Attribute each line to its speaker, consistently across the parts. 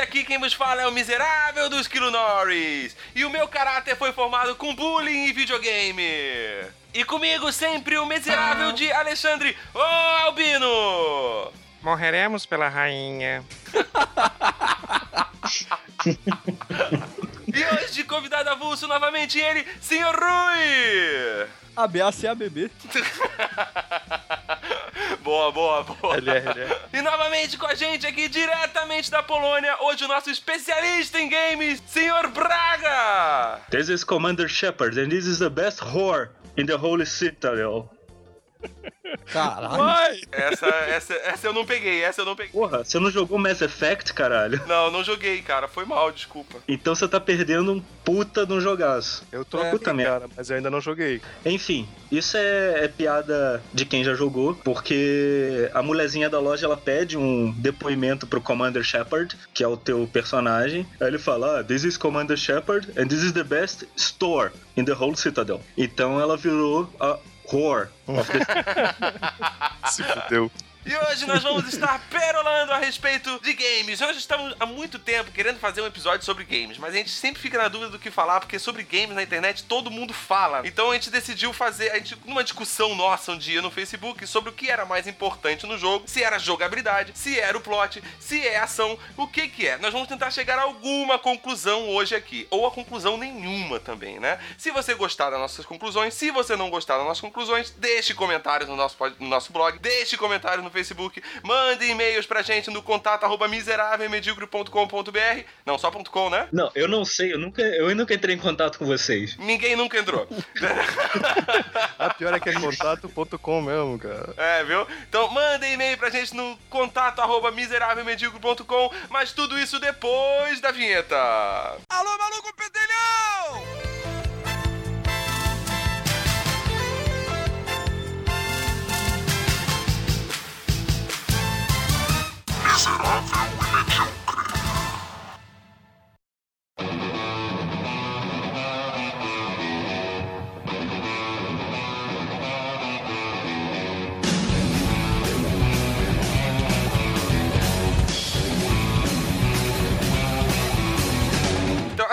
Speaker 1: aqui quem vos fala é o miserável do Esquilo Norris. E o meu caráter foi formado com bullying e videogame. E comigo sempre o miserável de Alexandre Ô Albino!
Speaker 2: Morreremos pela rainha.
Speaker 1: E hoje, de convidado avulso, novamente ele, Sr. Rui!
Speaker 3: ABACABB.
Speaker 1: boa, boa, boa.
Speaker 2: Ele é, ele é.
Speaker 1: E novamente com a gente aqui, diretamente da Polônia, hoje o nosso especialista em games, Sr. Braga!
Speaker 4: This is Commander Shepard, and this is the best whore in the Holy Citadel.
Speaker 3: Caralho.
Speaker 1: Essa, essa, essa eu não peguei, essa eu não peguei.
Speaker 4: Porra, você não jogou Mass Effect, caralho?
Speaker 1: Não, não joguei, cara. Foi mal, desculpa.
Speaker 4: Então você tá perdendo um puta de um jogaço.
Speaker 2: Eu tô
Speaker 4: É, merda.
Speaker 2: cara, mas eu ainda não joguei.
Speaker 4: Enfim, isso é, é piada de quem já jogou, porque a mulherzinha da loja ela pede um depoimento pro Commander Shepard, que é o teu personagem. Aí ele fala: ah, This is Commander Shepard, and this is the best store in the whole Citadel. Então ela virou a the
Speaker 2: Se fudeu.
Speaker 1: E hoje nós vamos estar perolando a respeito de games. Nós estamos há muito tempo querendo fazer um episódio sobre games, mas a gente sempre fica na dúvida do que falar, porque sobre games na internet todo mundo fala. Então a gente decidiu fazer, a gente, numa discussão nossa um dia no Facebook, sobre o que era mais importante no jogo, se era jogabilidade, se era o plot, se é ação, o que que é. Nós vamos tentar chegar a alguma conclusão hoje aqui, ou a conclusão nenhuma também, né? Se você gostar das nossas conclusões, se você não gostar das nossas conclusões, deixe comentários no nosso, no nosso blog, deixe comentários no Facebook, mande e-mails pra gente no contato arroba miserávelmedíocre.com.br. Não, só ponto .com, né?
Speaker 4: Não, eu não sei, eu nunca, eu nunca entrei em contato com vocês.
Speaker 1: Ninguém nunca entrou.
Speaker 2: A pior é que é contato.com mesmo, cara.
Speaker 1: É, viu? Então mandem e-mail pra gente no contato arroba miserávelmedíocre.com, mas tudo isso depois da vinheta.
Speaker 5: Alô, maluco pedelhão!
Speaker 1: Is it obvious we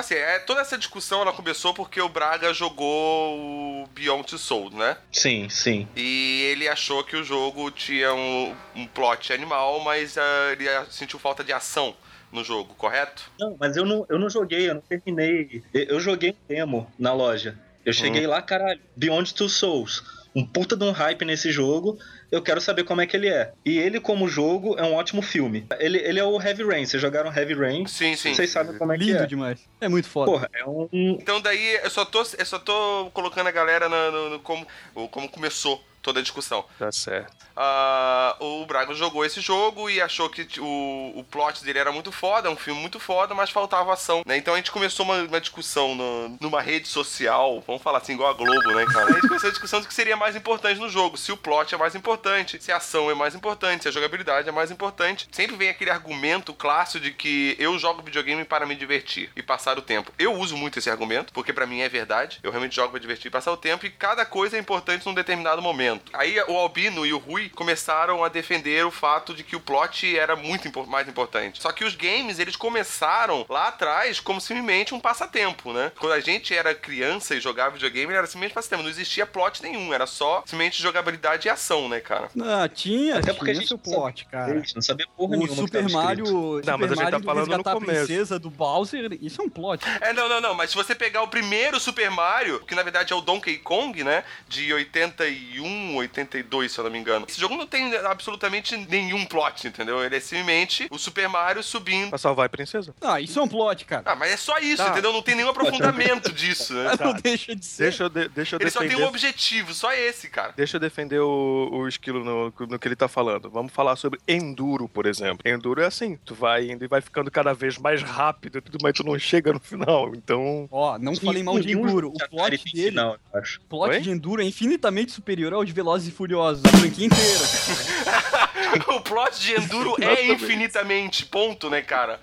Speaker 1: assim, é, toda essa discussão ela começou porque o Braga jogou o Beyond Two Souls, né?
Speaker 4: Sim, sim.
Speaker 1: E ele achou que o jogo tinha um, um plot animal, mas ah, ele sentiu falta de ação no jogo, correto?
Speaker 4: Não, mas eu não, eu não joguei, eu não terminei. Eu, eu joguei um demo na loja. Eu cheguei lá, caralho, Beyond Two Souls. Um puta de um hype nesse jogo. Eu quero saber como é que ele é. E ele, como jogo, é um ótimo filme. Ele, ele é o Heavy Rain. Vocês jogaram Heavy Rain?
Speaker 1: Sim, sim.
Speaker 4: Vocês sabem como é que
Speaker 3: Lindo
Speaker 4: é.
Speaker 3: demais. É muito foda.
Speaker 4: Porra, é um.
Speaker 1: Então daí eu só tô, eu só tô colocando a galera no, no- no como, o- como começou toda a discussão.
Speaker 2: Tá certo.
Speaker 1: Ah, o Braga jogou esse jogo e achou que o, o plot dele era muito foda, é um filme muito foda, mas faltava ação, né? Então a gente começou uma, uma discussão no- numa rede social, vamos falar assim, igual a Globo, né, cara? A gente começou a discussão do que seria mais importante no jogo, se o plot é mais importante, se a ação é mais importante, se a jogabilidade é mais importante. Sempre vem aquele argumento clássico de que eu jogo videogame para me divertir e passar o tempo. Eu uso muito esse argumento, porque pra mim é verdade. Eu realmente jogo pra divertir e passar o tempo, e cada coisa é importante num determinado momento. Aí o Albino e o Rui começaram a defender o fato de que o plot era muito mais importante. Só que os games, eles começaram lá atrás como simplesmente um passatempo, né? Quando a gente era criança e jogava videogame, era simplesmente passatempo. Não existia plot nenhum, era só simplesmente jogabilidade e ação, né, cara?
Speaker 3: Ah, tinha,
Speaker 4: Até porque a
Speaker 3: tinha
Speaker 4: gente
Speaker 3: seu
Speaker 4: não sabia
Speaker 3: plot, cara.
Speaker 4: Não sabia porra
Speaker 3: O
Speaker 4: nenhuma. que
Speaker 3: Super. Mario, Super
Speaker 2: Não, mas a gente
Speaker 3: Mario
Speaker 2: tá
Speaker 3: do
Speaker 2: falando no
Speaker 3: a
Speaker 2: começo.
Speaker 3: princesa do Bowser, isso é um plot.
Speaker 1: É, não, não, não, mas se você pegar o primeiro Super Mario, que na verdade é o Donkey Kong, né? De 81 81, 82, se eu não me engano. Esse jogo não tem absolutamente nenhum plot, entendeu? Ele é simplesmente o Super Mario subindo.
Speaker 2: Pra salvar a princesa.
Speaker 3: Ah, isso é um plot, cara.
Speaker 1: Ah, mas é só isso,
Speaker 2: Tá.
Speaker 1: entendeu? Não tem nenhum aprofundamento disso, né?
Speaker 3: Não deixa de ser.
Speaker 2: Deixa eu, de- deixa eu
Speaker 1: Ele só tem
Speaker 2: defender.
Speaker 1: um objetivo, só esse, cara.
Speaker 2: Deixa eu defender o, o esquilo no, no que ele tá falando. Vamos falar sobre enduro, por exemplo. Enduro é assim, tu vai indo e vai ficando cada vez mais rápido, e tudo, mas tu não chega no final. Então,
Speaker 3: Ó, não falei mal de Enduro. O plot dele,
Speaker 4: Não, eu acho.
Speaker 3: o plot
Speaker 2: Oi?
Speaker 3: de Enduro é infinitamente superior ao de Velozes e Furiosos, a franquia inteira.
Speaker 1: o plot de Enduro é infinitamente, ponto, né, cara?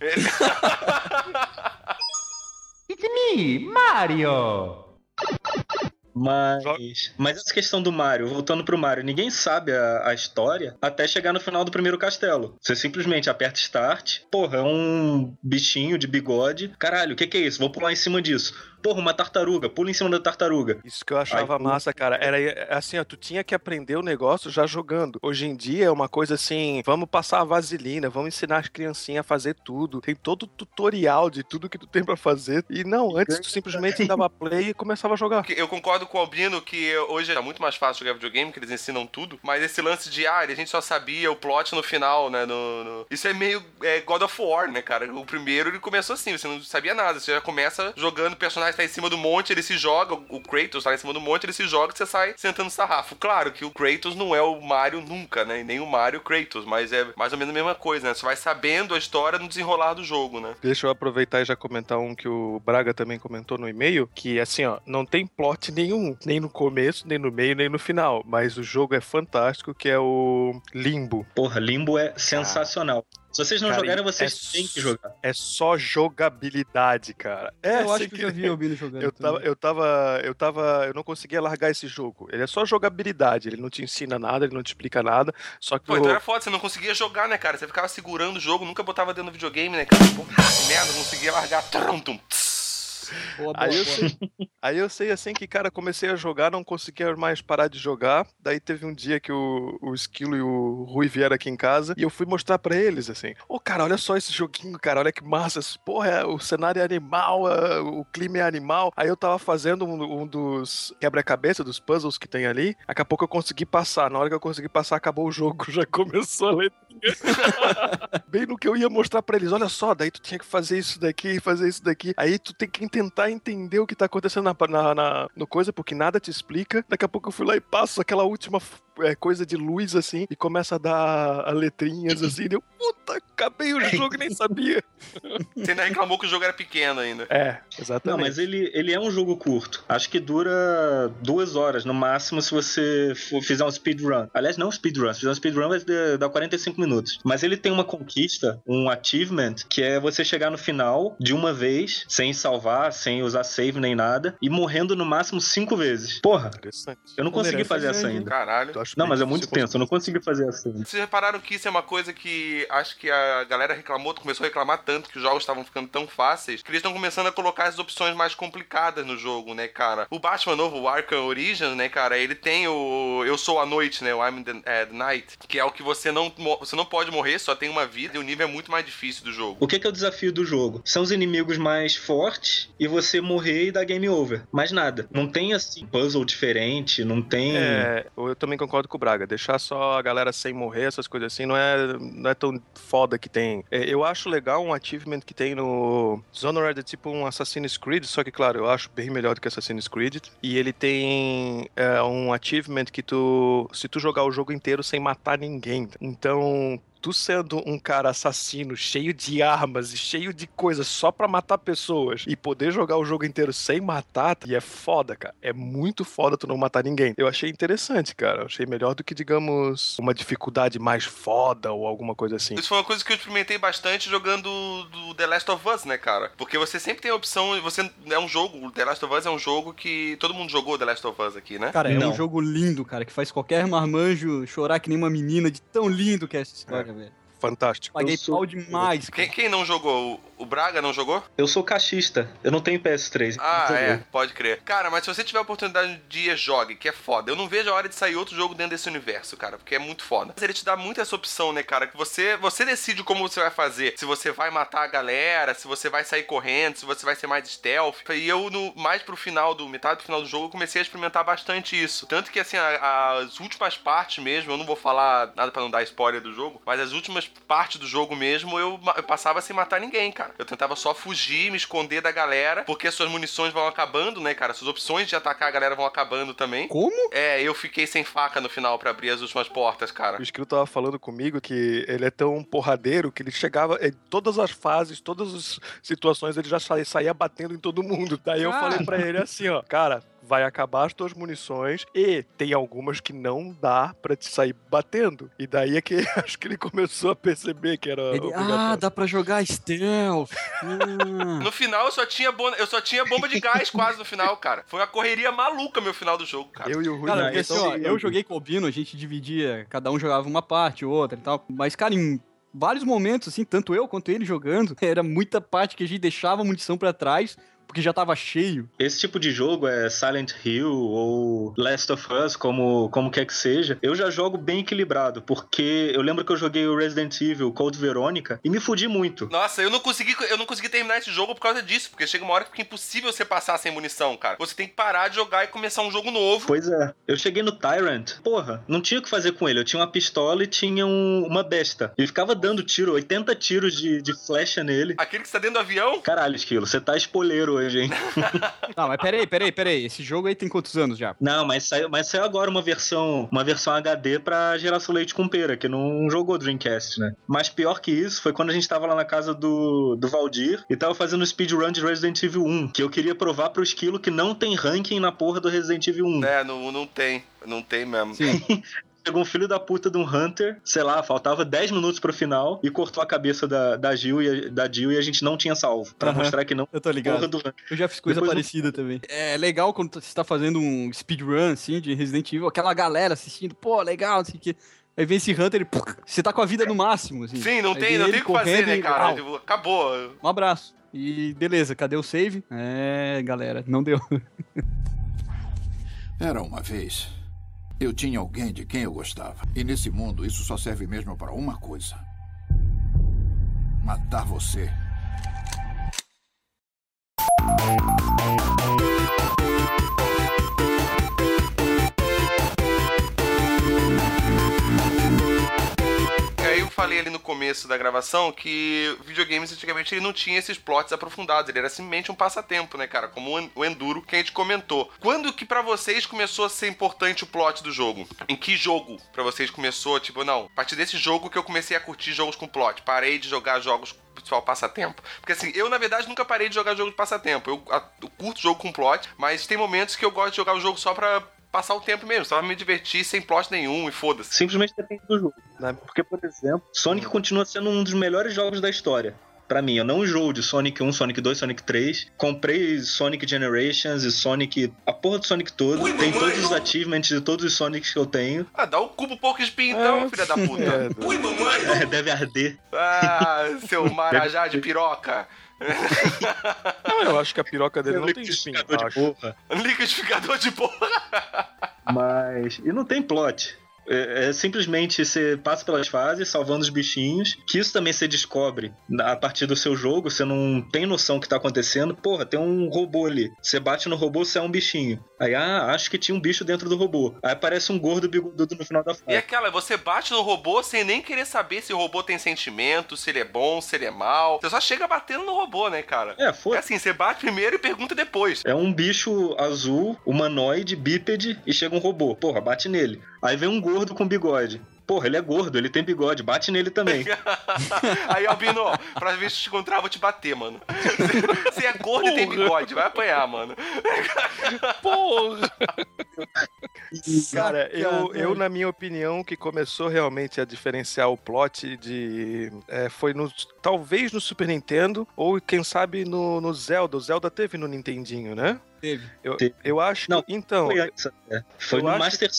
Speaker 1: É-
Speaker 4: Mas, mas essa questão do Mario, voltando pro Mario, ninguém sabe a, a história até chegar no final do primeiro castelo. Você simplesmente aperta Start, porra, é um bichinho de bigode. Caralho, o que, que é isso? Vou pular em cima disso. Porra, uma tartaruga, pula em cima da tartaruga.
Speaker 2: isso que eu achava
Speaker 4: Ai,
Speaker 2: massa, cara. Era assim, ó, tu tinha que aprender o negócio já jogando. Hoje em dia é uma coisa assim, vamos passar a vaselina, vamos ensinar as criancinhas a fazer tudo. Tem todo o tutorial de tudo que tu tem pra fazer. E não, antes tu simplesmente dava play e começava a jogar.
Speaker 1: Eu concordo com o Albino que hoje é muito mais fácil jogar videogame, que eles ensinam tudo. Mas esse lance de, ah, a gente só sabia o plot no final, né? no- no- Isso é meio é, God of War, né, cara? O primeiro ele começou assim, você não sabia nada. Você já começa jogando, o personagem tá em cima do monte, ele se joga, o Kratos tá em cima do monte, ele se joga e você sai sentando sarrafo. Claro que o Kratos não é o Mario nunca, né? E nem o Mario Kratos, mas é mais ou menos a mesma coisa, né? Você vai sabendo a história no desenrolar do jogo, né?
Speaker 2: Deixa eu aproveitar e já comentar um que o Braga também comentou no e-mail, que assim, ó, não tem plot nenhum, nem no começo, nem no meio, nem no final, mas o jogo é fantástico, que é o Limbo.
Speaker 4: Porra, Limbo é sensacional. Se vocês não
Speaker 2: Cara,
Speaker 4: jogarem,
Speaker 2: é
Speaker 4: vocês têm que jogar.
Speaker 2: É só jogabilidade, cara. É,
Speaker 3: eu acho que eu já vi o Albino jogando.
Speaker 2: Eu tava, eu tava, eu tava, eu não conseguia largar esse jogo. Ele é só jogabilidade, ele não te ensina nada, ele não te explica nada. Só que
Speaker 1: Pô,
Speaker 2: o-
Speaker 1: então era foda, você não conseguia jogar, né, cara? Você ficava segurando o jogo, nunca botava dentro do videogame, né, cara? Pô, que merda, não conseguia largar. Trum, tum, tss.
Speaker 3: Boa, boa,
Speaker 2: Aí eu,
Speaker 3: boa.
Speaker 2: sei, aí eu sei assim que, cara, comecei a jogar, não conseguia mais parar de jogar. Daí teve um dia que o, o Esquilo e o Rui vieram aqui em casa e eu fui mostrar pra eles, assim: Ô, cara, olha só esse joguinho, cara, olha que massa. Porra, é- o cenário é animal, é- o clima é animal. Aí eu tava fazendo um, um dos quebra-cabeça, dos puzzles que tem ali. Daqui a pouco eu consegui passar. Na hora que eu consegui passar, acabou o jogo, já começou a letrinha. Bem no que eu ia mostrar pra eles: olha só, daí tu tinha que fazer isso daqui, fazer isso daqui. Aí tu tem que tentar entender o que tá acontecendo na, na, na- no coisa, porque nada te explica. Daqui a pouco eu fui lá e passo aquela última é, coisa de luz assim e começa a dar a letrinhas assim. Deu, puta, acabei o jogo e nem sabia.
Speaker 1: Você ainda reclamou que o jogo era pequeno ainda.
Speaker 2: É,
Speaker 4: Não,
Speaker 2: exatamente.
Speaker 4: mas ele, ele é um jogo curto. Acho que dura duas horas no máximo se você for- fizer um speedrun. Aliás, não speedrun. Se fizer um speedrun vai dar- dar 45 minutos. Mas ele tem uma conquista, um achievement, que é você chegar no final de uma vez, sem salvar, sem usar save nem nada, e morrendo no máximo cinco vezes. Porra,
Speaker 2: Interessante.
Speaker 4: eu não consegui fazer
Speaker 3: faz
Speaker 4: essa ainda.
Speaker 1: Caralho.
Speaker 4: Não, mas é muito tenso, eu não consegui fazer essa ainda.
Speaker 1: Vocês repararam que isso é uma coisa que acho que a galera reclamou, começou a reclamar tanto que os jogos estavam ficando tão fáceis, que eles estão começando a colocar as opções mais complicadas no jogo, né, cara? O Batman novo, o Arkham Origins, né, cara, ele tem o Eu Sou a Noite, né, o I'm the, é, the Night, que é o que você não, você não pode morrer, só tem uma vida, e o nível é muito mais difícil do jogo.
Speaker 4: O que, que é o desafio do jogo? São os inimigos mais fortes e você morrer e dar game over. Mais nada. Não tem assim puzzle diferente, não tem.
Speaker 2: É, eu também concordo com o Braga. Deixar só a galera sem morrer, essas coisas assim, não é, não é tão foda que tem. É, eu acho legal um achievement que tem no Dishonored, é tipo um Assassin's Creed, só que, claro, eu acho bem melhor do que Assassin's Creed. E ele tem é, um achievement que tu, se tu jogar o jogo inteiro sem matar ninguém. Então, tu sendo um cara assassino, cheio de armas e cheio de coisas só pra matar pessoas e poder jogar o jogo inteiro sem matar, e é foda, cara. É muito foda tu não matar ninguém. Eu achei interessante, cara. Eu achei melhor do que, digamos, uma dificuldade mais foda ou alguma coisa assim.
Speaker 1: Isso foi uma coisa que eu experimentei bastante jogando do The Last of Us, né, cara? Porque você sempre tem a opção, você é um jogo, o The Last of Us é um jogo que todo mundo jogou The Last of Us aqui, né?
Speaker 3: Cara, é
Speaker 4: Não.
Speaker 3: um jogo lindo, cara, que faz qualquer marmanjo chorar que nem uma menina de tão lindo que é essa história, velho.
Speaker 2: Fantástico.
Speaker 3: Paguei
Speaker 4: Eu sou-
Speaker 3: pau demais.
Speaker 1: Quem, quem não jogou? O- Braga não jogou?
Speaker 4: Eu sou caixista, eu não tenho PS3.
Speaker 1: Ah, é, pode crer. Cara, mas se você tiver a oportunidade de ir, jogue, que é foda. Eu não vejo a hora de sair outro jogo dentro desse universo, cara, porque é muito foda. Mas ele te dá muito essa opção, né, cara? Que você, você decide como você vai fazer. Se você vai matar a galera, se você vai sair correndo, se você vai ser mais stealth. E eu, no, mais pro final do, metade do final do jogo, eu comecei a experimentar bastante isso. Tanto que, assim, a- as últimas partes mesmo, eu não vou falar nada pra não dar spoiler do jogo, mas as últimas partes do jogo mesmo, eu, eu passava sem matar ninguém, cara. Eu tentava só fugir, me esconder da galera, porque as suas munições vão acabando, né, cara? Suas opções de atacar a galera vão acabando também.
Speaker 3: Como?
Speaker 1: É, eu fiquei sem faca no final pra abrir as últimas portas, cara.
Speaker 2: O Esquilo tava falando comigo que ele é tão porradeiro que ele chegava em todas as fases, todas as situações, ele já saía, saía batendo em todo mundo. Daí eu
Speaker 3: Ah.
Speaker 2: falei pra ele assim, ó, cara, vai acabar as tuas munições e tem algumas que não dá pra te sair batendo. E daí é que acho que ele começou a perceber que era
Speaker 3: Ele, ah, dá pra jogar stealth. Ah.
Speaker 1: No final eu só tinha eu só tinha bomba de gás quase no final, cara. Foi uma correria maluca meu final do jogo, cara.
Speaker 2: Eu e o Rui
Speaker 3: Cara, porque assim,
Speaker 2: então-
Speaker 3: ó, eu joguei com o Bino, a gente dividia, cada um jogava uma parte, outra e tal. Mas, cara, em vários momentos, assim, tanto eu quanto ele jogando, era muita parte que a gente deixava a munição pra trás, porque já tava cheio.
Speaker 4: Esse tipo de jogo é Silent Hill ou Last of Us, como, como quer que seja. Eu já jogo bem equilibrado, porque eu lembro que eu joguei o Resident Evil Code Verônica e me fudi muito.
Speaker 1: Nossa, eu não consegui, eu não consegui terminar esse jogo por causa disso, porque chega uma hora que fica impossível você passar sem munição, cara. Você tem que parar de jogar e começar um jogo novo.
Speaker 4: Pois é. Eu cheguei no Tyrant. Porra, não tinha o que fazer com ele. Eu tinha uma pistola e tinha um- uma besta. E ficava dando tiro, 80 tiros de, de flecha nele.
Speaker 1: Aquele que está dentro do avião?
Speaker 4: Caralho, Esquilo, você tá spoileiro hoje, hein?
Speaker 3: Não, mas peraí, peraí, peraí. Esse jogo aí tem quantos anos já?
Speaker 4: Não, mas saiu, mas saiu agora uma versão, uma versão HD pra geração leite com pera, que não jogou Dreamcast, né? Mas pior que isso foi quando a gente tava lá na casa do, do Valdir e tava fazendo speedrun de Resident Evil 1, que eu queria provar pro Esquilo que não tem ranking na porra do Resident Evil 1.
Speaker 1: É, não, não tem. Não tem mesmo.
Speaker 3: Sim.
Speaker 4: Chegou um filho da puta de um Hunter, sei lá, faltava 10 minutos pro final e cortou a cabeça da, da, Jill, e, a- da Jill e a gente não tinha salvo. Pra
Speaker 3: Aham.
Speaker 4: mostrar que não
Speaker 3: Eu tô
Speaker 4: porra
Speaker 3: ligado.
Speaker 4: do Hunter.
Speaker 3: Eu já fiz coisa
Speaker 4: Depois
Speaker 3: parecida também. É legal quando você tá fazendo um speedrun, assim, de Resident Evil, aquela galera assistindo, pô, legal, não sei o que. Aí vem esse Hunter e pô, você tá com a vida no máximo, assim.
Speaker 1: Sim, não
Speaker 3: Aí
Speaker 1: tem, não
Speaker 3: ele
Speaker 1: tem o que fazer,
Speaker 3: correndo
Speaker 1: né,
Speaker 3: e-
Speaker 1: cara?
Speaker 3: Au,
Speaker 1: Tipo, acabou.
Speaker 3: Um abraço. E beleza, cadê o save? É, galera, não deu.
Speaker 6: Era uma vez. Eu tinha alguém de quem eu gostava. E nesse mundo, isso só serve mesmo para uma coisa: matar você.
Speaker 1: Falei ali no começo da gravação que videogames antigamente ele não tinha esses plots aprofundados, ele era simplesmente um passatempo, né, cara? Como o en- o Enduro que a gente comentou. Quando que pra vocês começou a ser importante o plot do jogo? Em que jogo pra vocês começou, tipo, não, a partir desse jogo que eu comecei a curtir jogos com plot, parei de jogar jogos pessoal passatempo. Porque assim, eu na verdade nunca parei de jogar jogo de passatempo. Eu, eu curto jogo com plot, mas tem momentos que eu gosto de jogar o jogo só pra passar o tempo mesmo, só pra me divertir sem plot nenhum e foda-se.
Speaker 4: Simplesmente depende do jogo.
Speaker 2: Né?
Speaker 4: Porque, por exemplo, Sonic continua sendo um dos melhores jogos da história. Pra mim, eu não enjoo de Sonic 1, Sonic 2, Sonic 3. Comprei Sonic Generations e Sonic. a porra do Sonic todo. Tem todos os achievements de todos os Sonics que eu tenho.
Speaker 1: Ah, dá o cu pro pouco espinho então, filha da puta.
Speaker 2: É, do-
Speaker 4: É, deve arder.
Speaker 1: Ah, seu marajá de piroca.
Speaker 2: Não, eu acho que a piroca dele não
Speaker 4: Tem
Speaker 2: espinho.
Speaker 4: liquidificador de porra.
Speaker 1: Liquidificador de porra.
Speaker 4: Mas. E não tem plot. É, é simplesmente você passa pelas fases, salvando os bichinhos, que isso também você descobre a partir do seu jogo, você não tem noção do que tá acontecendo. Porra, tem um robô ali. Você bate no robô, você é um bichinho. Aí, ah, acho que tinha um bicho dentro do robô. Aí aparece um gordo bigodudo no final da
Speaker 1: E
Speaker 4: fase.
Speaker 1: aquela, você bate no robô sem nem querer saber se o robô tem sentimento, se ele é bom, se ele é mal. Você só chega batendo no robô, né, cara?
Speaker 4: É,
Speaker 1: É
Speaker 4: foi.
Speaker 1: assim, você bate primeiro e pergunta depois.
Speaker 4: É um bicho azul, humanoide, bípede, e chega um robô. Porra, bate nele. Aí vem um gordo com bigode. Porra, ele é gordo, ele tem bigode, bate nele também.
Speaker 1: Aí, Albino, pra ver se te encontrar, eu vou te bater, mano. Você é gordo e tem bigode, vai apanhar, mano.
Speaker 2: Porra! Cara, eu, eu, na minha opinião, que começou realmente a diferenciar o plot de. é, foi no. Talvez no Super Nintendo, ou quem sabe no, no Zelda. O Zelda teve no Nintendinho, né?
Speaker 3: Teve.
Speaker 2: Eu,
Speaker 4: Teve.
Speaker 2: eu acho
Speaker 4: Não,
Speaker 2: que. Então.
Speaker 4: Foi antes até. Foi no
Speaker 2: acho
Speaker 4: Master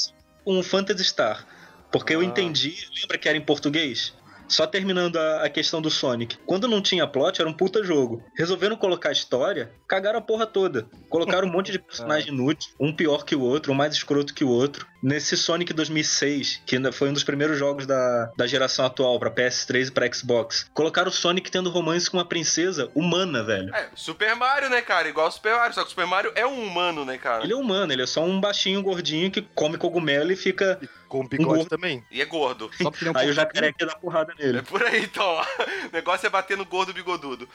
Speaker 4: um Phantasy Star. Porque eu
Speaker 2: Ah.
Speaker 4: entendi, lembra que era em português? Só terminando a, a questão do Sonic. Quando não tinha plot, era um puta jogo. Resolveram colocar história, cagaram a porra toda. Colocaram um monte de personagem inútil, um pior que o outro, um mais escroto que o outro. Nesse Sonic 2006, que ainda foi um dos primeiros jogos da, da geração atual, pra PS3 e pra Xbox, colocaram o Sonic tendo romance com uma princesa humana, velho.
Speaker 1: É, Super Mario, né, cara? Igual Super Mario, só que o Super Mario é um humano, né, cara?
Speaker 4: Ele é humano, ele é só um baixinho gordinho que come cogumelo e fica.
Speaker 2: Com o bigode
Speaker 4: gordo.
Speaker 2: também.
Speaker 1: E é gordo.
Speaker 3: Só porque ele é um
Speaker 4: Aí o jacaré quer dar porrada
Speaker 1: É
Speaker 4: nele.
Speaker 1: por aí, então, ó. O negócio é bater no gordo bigodudo.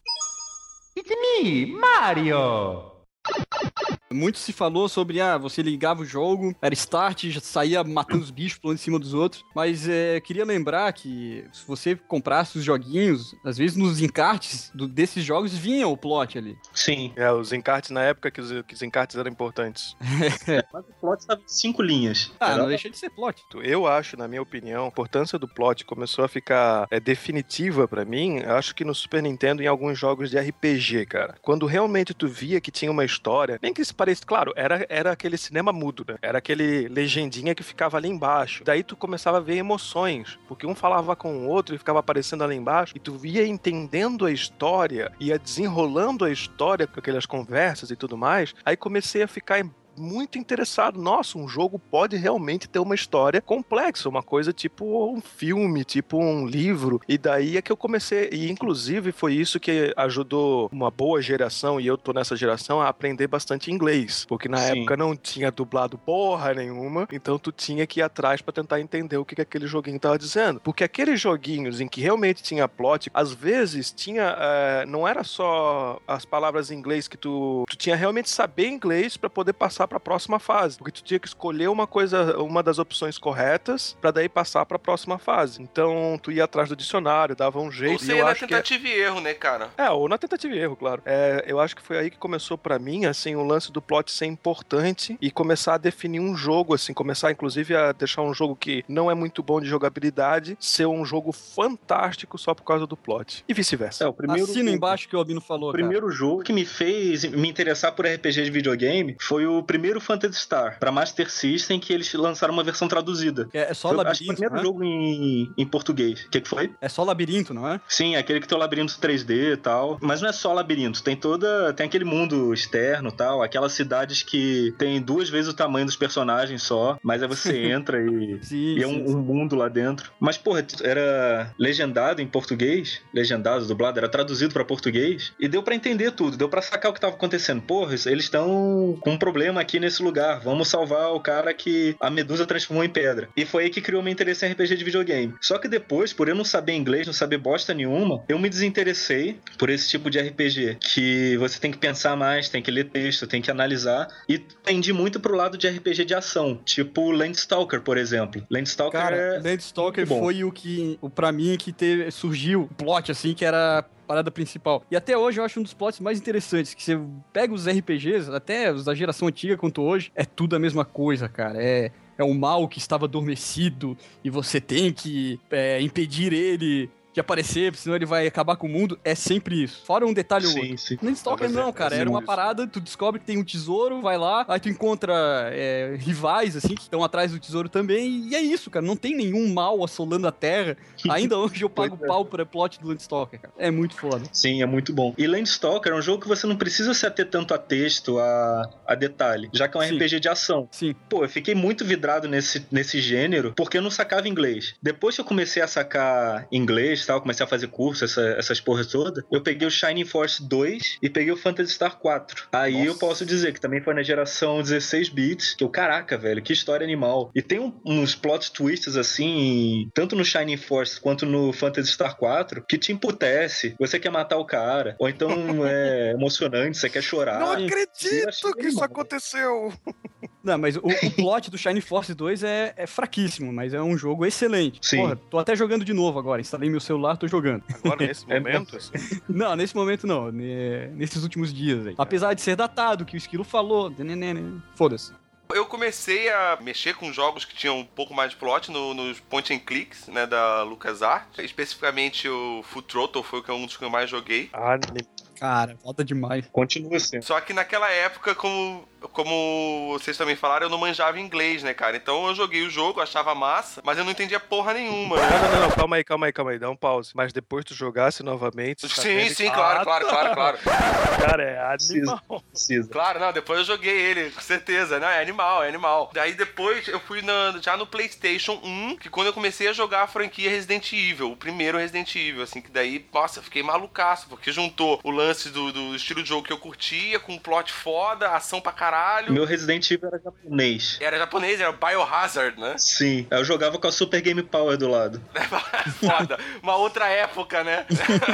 Speaker 3: Muito se falou sobre, ah, você ligava o jogo, era start, já saía matando os bichos pulando em cima dos outros. Mas é, queria lembrar que se você comprasse os joguinhos, às vezes nos encartes do- desses jogos vinha o plot ali.
Speaker 4: Sim.
Speaker 2: É, os encartes na época que os, que os encartes eram importantes.
Speaker 4: Mas o plot estava em cinco linhas.
Speaker 3: Ah,
Speaker 4: Era-
Speaker 3: não deixa de ser plot.
Speaker 2: Eu acho, na minha opinião, a importância do plot começou a ficar é, definitiva pra mim, eu acho que no Super Nintendo em alguns jogos de RPG, cara. Quando realmente tu via que tinha uma história, nem que isso claro, era, era aquele cinema mudo, né? Era aquele legendinha que ficava ali embaixo. Daí tu começava a ver emoções, porque um falava com o outro e ficava aparecendo ali embaixo, e tu ia entendendo a história, ia desenrolando a história com aquelas conversas e tudo mais. Aí comecei a ficar muito interessado. Nossa, um jogo pode realmente ter uma história complexa, uma coisa tipo um filme, tipo um livro. E daí é que eu comecei, e inclusive foi isso que ajudou uma boa geração, e eu tô nessa geração, a aprender bastante inglês. Porque na
Speaker 4: Sim.
Speaker 2: época não tinha dublado porra nenhuma, então tu tinha que ir atrás pra tentar entender o que, que aquele joguinho tava dizendo. Porque aqueles joguinhos em que realmente tinha plot, às vezes tinha. eh, não era só as palavras em inglês que tu. Tu tinha realmente saber inglês pra poder passar pra próxima fase. Porque tu tinha que escolher uma coisa, uma das opções corretas pra daí passar pra próxima fase. Então tu ia atrás do dicionário, dava um
Speaker 1: Ou
Speaker 2: jeito. e
Speaker 1: você
Speaker 2: eu
Speaker 1: ia na
Speaker 2: acho que é-
Speaker 1: tentativa e erro, né, cara?
Speaker 2: é, ou na tentativa e erro, claro. É, eu acho que foi aí que começou pra mim, assim, o lance do plot ser importante e começar a definir um jogo, assim, começar inclusive a deixar um jogo que não é muito bom de jogabilidade ser um jogo fantástico só por causa do plot. E vice-versa.
Speaker 4: É, o primeiro
Speaker 3: Assina embaixo que o Albino falou,
Speaker 4: O primeiro jogo que me fez me interessar por RPG de videogame foi o primeiro Phantasy Star, pra Master System, que eles lançaram uma versão traduzida.
Speaker 3: É, é só
Speaker 4: Foi, acho que o
Speaker 3: labirinto,
Speaker 4: primeiro
Speaker 3: não é?
Speaker 4: jogo em, em português. O que, que foi?
Speaker 3: É só labirinto, não é?
Speaker 4: Sim, aquele que tem o labirinto 3D e tal. Mas não é só labirinto, tem toda. Tem aquele mundo externo e tal, aquelas cidades que tem duas vezes o tamanho dos personagens só, mas aí você entra e.
Speaker 3: Sim,
Speaker 4: E é um, um mundo lá dentro. Mas, porra, era legendado em português, legendado, dublado, era traduzido pra português, e deu pra entender tudo, deu pra sacar o que tava acontecendo. Porra, eles estão com um problema aqui nesse lugar, vamos salvar o cara que a Medusa transformou em pedra. E foi aí que criou meu interesse em RPG de videogame. Só que depois, por eu não saber inglês, não saber bosta nenhuma, eu me desinteressei por esse tipo de RPG, que você tem que pensar mais, tem que ler texto, tem que analisar, e tendi muito pro lado de RPG de ação, tipo Landstalker, por exemplo. Landstalker
Speaker 3: Cara,
Speaker 4: é...
Speaker 3: Landstalker foi o que, o pra mim, que teve, surgiu o plot, assim, que era parada principal. E até hoje eu acho um dos plots mais interessantes, que você pega os RPGs, até os da geração antiga quanto hoje, é tudo a mesma coisa, cara. É, é o mal que estava adormecido e você tem que é, impedir ele de aparecer, senão ele vai acabar com o mundo. É sempre isso. Fora um detalhe ou outro.
Speaker 4: Sim, sim.
Speaker 3: Landstalker
Speaker 2: Mas é-
Speaker 3: não, cara. Era uma
Speaker 2: isso.
Speaker 3: parada, tu descobre que tem um tesouro, vai lá, aí tu encontra é, rivais, assim, que estão atrás do tesouro também, e é isso, cara. Não tem nenhum mal assolando a Terra. Ainda hoje eu pago
Speaker 4: é.
Speaker 3: pau pra plot do Landstalker, cara. É muito foda.
Speaker 4: Sim, é muito bom. E Landstalker é um jogo que você não precisa se ater tanto a texto, a, a detalhe, já que é um
Speaker 3: Sim.
Speaker 4: RPG de ação.
Speaker 3: Sim.
Speaker 4: Pô, eu fiquei muito vidrado nesse, nesse gênero porque eu não sacava inglês. Depois que eu comecei a sacar inglês e tal, comecei a fazer curso, essa, essas porras todas, eu peguei o Shining Force 2 e peguei o Phantasy Star 4. Aí
Speaker 2: Nossa.
Speaker 4: eu posso dizer que também foi na geração 16 bits, que eu, caraca, velho, que história animal. E tem um- uns plot twists assim, tanto no Shining Force quanto no Phantasy Star 4, que te emputece. Você quer matar o cara, ou então é emocionante, você quer chorar.
Speaker 2: Não acredito que isso aconteceu!
Speaker 3: Não, mas o, o plot do Shining Force 2 é, é fraquíssimo, mas é um jogo excelente.
Speaker 4: Sim.
Speaker 3: Porra, tô até jogando de novo agora. Instalei meu celular, tô jogando.
Speaker 2: Agora, nesse
Speaker 4: É
Speaker 2: momento, assim.
Speaker 3: Não, nesse momento não. ne- Nesses últimos dias aí. Apesar de ser datado, que o Esquilo falou. nenenene, Foda-se.
Speaker 1: Eu comecei a mexer com jogos que tinham um pouco mais de plot no- nos point and clicks, né, da LucasArts. Especificamente o Full Throttle foi o que é um dos que eu mais joguei.
Speaker 2: Ah,
Speaker 3: Cara, falta demais.
Speaker 4: Continua sendo.
Speaker 1: Só que naquela época, como como vocês também falaram, eu não manjava inglês, né, cara? Então eu joguei o jogo, achava massa, mas eu não entendia porra nenhuma. Né?
Speaker 2: Não, não, não, calma aí, calma aí, calma aí, dá um pause. Mas depois tu jogasse novamente.
Speaker 1: Sim, sim, claro, claro, claro, claro.
Speaker 2: Cara, é animal.
Speaker 4: Precisa.
Speaker 1: Claro, não, depois eu joguei ele, com certeza. Não, é animal, é animal. Daí depois eu fui na- já no PlayStation 1, que quando eu comecei a jogar a franquia Resident Evil, o primeiro Resident Evil, assim, que daí, nossa, eu fiquei malucaço, porque juntou o lance do, do estilo de jogo que eu curtia, com um plot foda, ação pra caralho.
Speaker 4: Meu Resident Evil era japonês.
Speaker 1: Era japonês, era Biohazard, né?
Speaker 4: Sim, eu jogava com a Super Game Power do lado.
Speaker 1: foda. Uma outra época, né?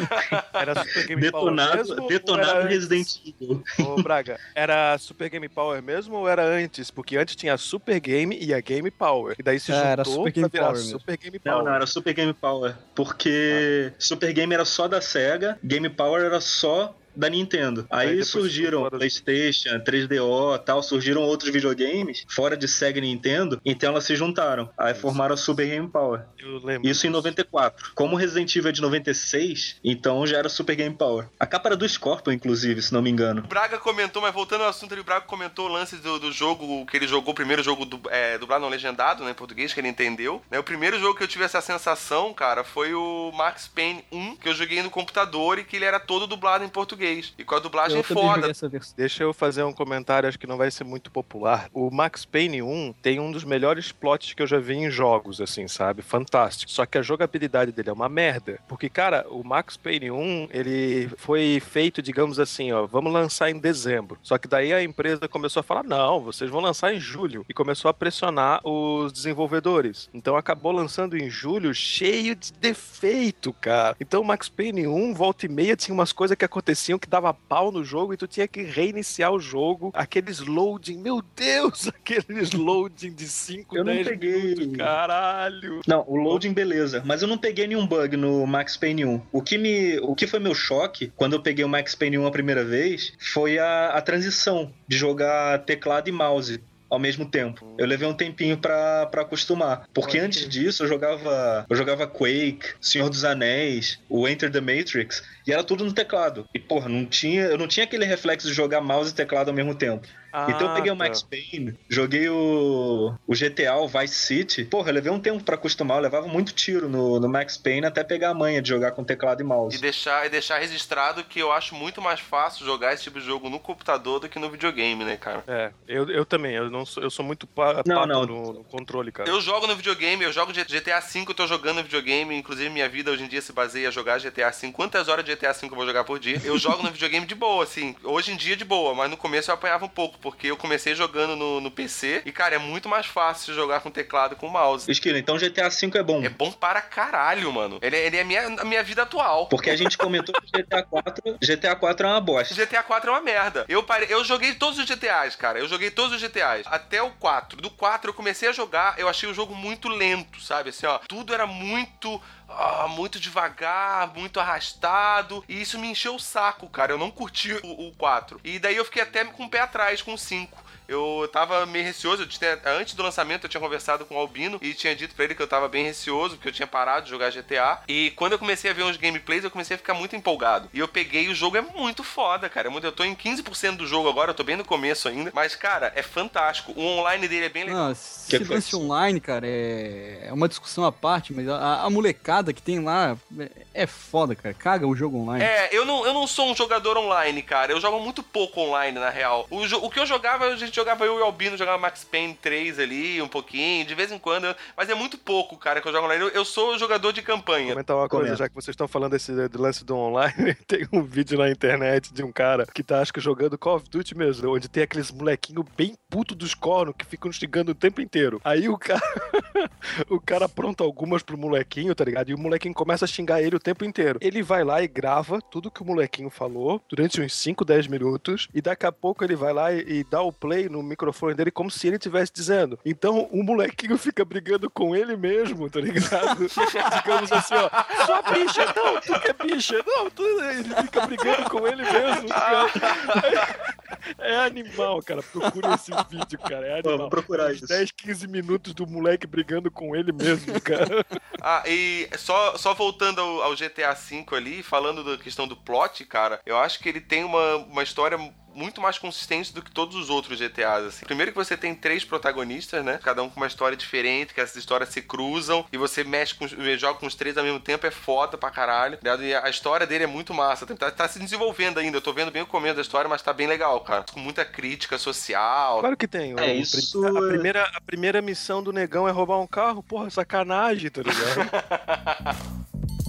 Speaker 2: Era Super Game Power
Speaker 4: Detonado,
Speaker 2: mesmo? ou
Speaker 4: detonado
Speaker 2: era?
Speaker 4: Resident Evil.
Speaker 2: Ô, Braga, era Super Game Power mesmo ou era antes? Porque antes tinha a Super Game e a Game Power. E daí se
Speaker 3: É,
Speaker 2: juntou
Speaker 3: era Super Game Power mesmo.
Speaker 2: Super Game Power.
Speaker 4: Não, não, era Super Game Power. Porque Super Game era só da SEGA, Game Power era só da Nintendo.
Speaker 2: Aí
Speaker 4: Aí, surgiram PlayStation, 3DO e tal, surgiram outros videogames fora de Sega e Nintendo, então elas se juntaram. Aí formaram a Super Game Power.
Speaker 2: Eu lembro.
Speaker 4: Isso em 94. Como Resident Evil é de 96, então já era Super Game Power. A capa era do Scorpion, inclusive, se não me engano.
Speaker 1: O Braga comentou, mas voltando ao assunto ali, o Braga comentou o lance do, do jogo que ele jogou, o primeiro jogo du, é, dublado não legendado, né, em português, que ele entendeu. Né, o primeiro jogo que eu tive essa sensação, cara, foi o Max Payne 1, que eu joguei no computador e que ele era todo dublado em português. E com a dublagem
Speaker 3: Eu também
Speaker 1: foda.
Speaker 2: Deixa eu fazer um comentário, acho que não vai ser muito popular. O Max Payne 1 tem um dos melhores plots que eu já vi em jogos, assim, sabe? Fantástico. Só que a jogabilidade dele é uma merda. Porque, cara, o Max Payne 1, ele foi feito, digamos assim, ó, vamos lançar em dezembro. Só que daí a empresa começou a falar, não, vocês vão lançar em julho. E começou a pressionar os desenvolvedores. Então acabou lançando em julho cheio de defeito, cara. Então o Max Payne 1, volta e meia, tinha umas coisas que aconteciam que dava pau no jogo e tu tinha que reiniciar o jogo. Aqueles loading, meu Deus, aqueles loading de 5,
Speaker 4: Eu não
Speaker 2: 10
Speaker 4: peguei.
Speaker 2: minutos, caralho.
Speaker 4: Não, o loading beleza, mas eu não peguei nenhum bug no Max Payne 1. O que, me, o que foi meu choque quando eu peguei o Max Payne 1 a primeira vez foi a, a transição de jogar teclado e mouse ao mesmo tempo. Eu levei um tempinho pra, pra acostumar, porque antes disso eu jogava, eu jogava Quake, Senhor dos Anéis, o Enter the Matrix, e era tudo no teclado. E porra, não tinha, eu não tinha aquele reflexo de jogar mouse e teclado ao mesmo tempo. Então eu peguei o
Speaker 2: tá.
Speaker 4: Max Payne, joguei o, o GTA, o Vice City. Porra, eu levei um tempo pra acostumar, eu levava muito tiro no, no Max Payne até pegar a manha de jogar com teclado e
Speaker 1: E
Speaker 4: mouse.
Speaker 1: deixar, e deixar registrado que eu acho muito mais fácil jogar esse tipo de jogo no computador do que no videogame, né, cara?
Speaker 2: É, eu, eu também, eu, não sou, eu sou muito pa,
Speaker 4: Não, não.
Speaker 2: No, no controle, cara.
Speaker 1: Eu jogo no videogame, eu jogo GTA V, eu tô jogando no videogame, inclusive minha vida hoje em dia se baseia a jogar GTA V. Quantas horas de GTA V eu vou jogar por dia? Eu jogo no videogame de boa, assim. Hoje em dia de boa, mas no começo eu apanhava um pouco, porque eu comecei jogando no, no PC e, cara, é muito mais fácil jogar com teclado e com mouse.
Speaker 4: Esquilo, então GTA V é bom.
Speaker 1: É bom para caralho, mano. Ele, é- ele é a minha, a minha vida atual.
Speaker 4: Porque a gente comentou que GTA 4, GTA 4 é uma bosta.
Speaker 1: GTA 4 é uma merda. Eu, parei, eu joguei todos os GTAs, cara. Eu joguei todos os GTAs. Até o 4. Do 4 eu comecei a jogar, eu achei o jogo muito lento, sabe? Assim, ó. Tudo era muito. Ah, muito devagar, muito arrastado. E isso me encheu o saco, cara. Eu não curti o, o 4. E daí eu fiquei até com o pé atrás com o 5. Eu tava meio receoso, eu tinha- antes do lançamento eu tinha conversado com o Albino e tinha dito pra ele que eu tava bem receoso, porque eu tinha parado de jogar GTA. E quando eu comecei a ver uns gameplays, eu comecei a ficar muito empolgado. E eu peguei, o jogo é muito foda, cara. É muito- Eu tô em 15% do jogo agora, eu tô bem no começo ainda. Mas, cara, é fantástico. O online dele é bem legal.
Speaker 3: Esse
Speaker 4: foi
Speaker 3: lance
Speaker 4: isso?
Speaker 3: online, cara, é, é uma discussão à parte, mas a, a molecada que tem lá é, é foda, cara. Caga o jogo online.
Speaker 1: É, eu não, eu não sou um jogador online, cara. Eu jogo muito pouco online, na real. O, o que eu jogava, a gente jogava eu e o Albino, jogava Max Payne 3 ali, um pouquinho, de vez em quando. mas é muito pouco, cara, que eu jogo online. Eu, eu sou jogador de campanha.
Speaker 2: comentar uma coisa,
Speaker 4: Comenta.
Speaker 2: já que vocês estão falando desse do lance do online, tem um vídeo na internet de um cara que tá, acho que, jogando Call of Duty mesmo, onde tem aqueles molequinhos bem puto dos cornos que ficam xingando o tempo inteiro. Aí o cara, o cara apronta algumas pro molequinho, tá ligado? E o molequinho começa a xingar ele o tempo inteiro. Ele vai lá e grava tudo que o molequinho falou durante uns 5, 10 minutos, e daqui a pouco ele vai lá e, e dá o play no microfone dele como se ele estivesse dizendo. Então o molequinho fica brigando com ele mesmo, tá ligado? Digamos assim, ó, sua bicha, não, tu que é bicha, não, tu... ele fica brigando com ele mesmo. cara. É animal, cara. Procure esse vídeo, cara. É animal.
Speaker 4: vou procurar isso.
Speaker 2: 10, 15 minutos do moleque brigando com ele mesmo, cara.
Speaker 1: Ah, e só, só voltando ao, ao GTA V ali, falando da questão do plot, cara, eu acho que ele tem uma, uma história muito mais consistente do que todos os outros GTAs, assim. Primeiro que você tem três protagonistas, né? Cada um com uma história diferente, que essas histórias se cruzam e você mexe com, joga com os três ao mesmo tempo, é foda pra caralho. E a história dele é muito massa. Tá, tá se desenvolvendo ainda. Eu tô vendo bem o começo da história, mas tá bem legal, cara. Com muita crítica social.
Speaker 2: Claro que tem.
Speaker 4: É, isso
Speaker 2: A
Speaker 4: é-
Speaker 2: primeira, a primeira missão do negão é roubar um carro. Porra, sacanagem, tá ligado?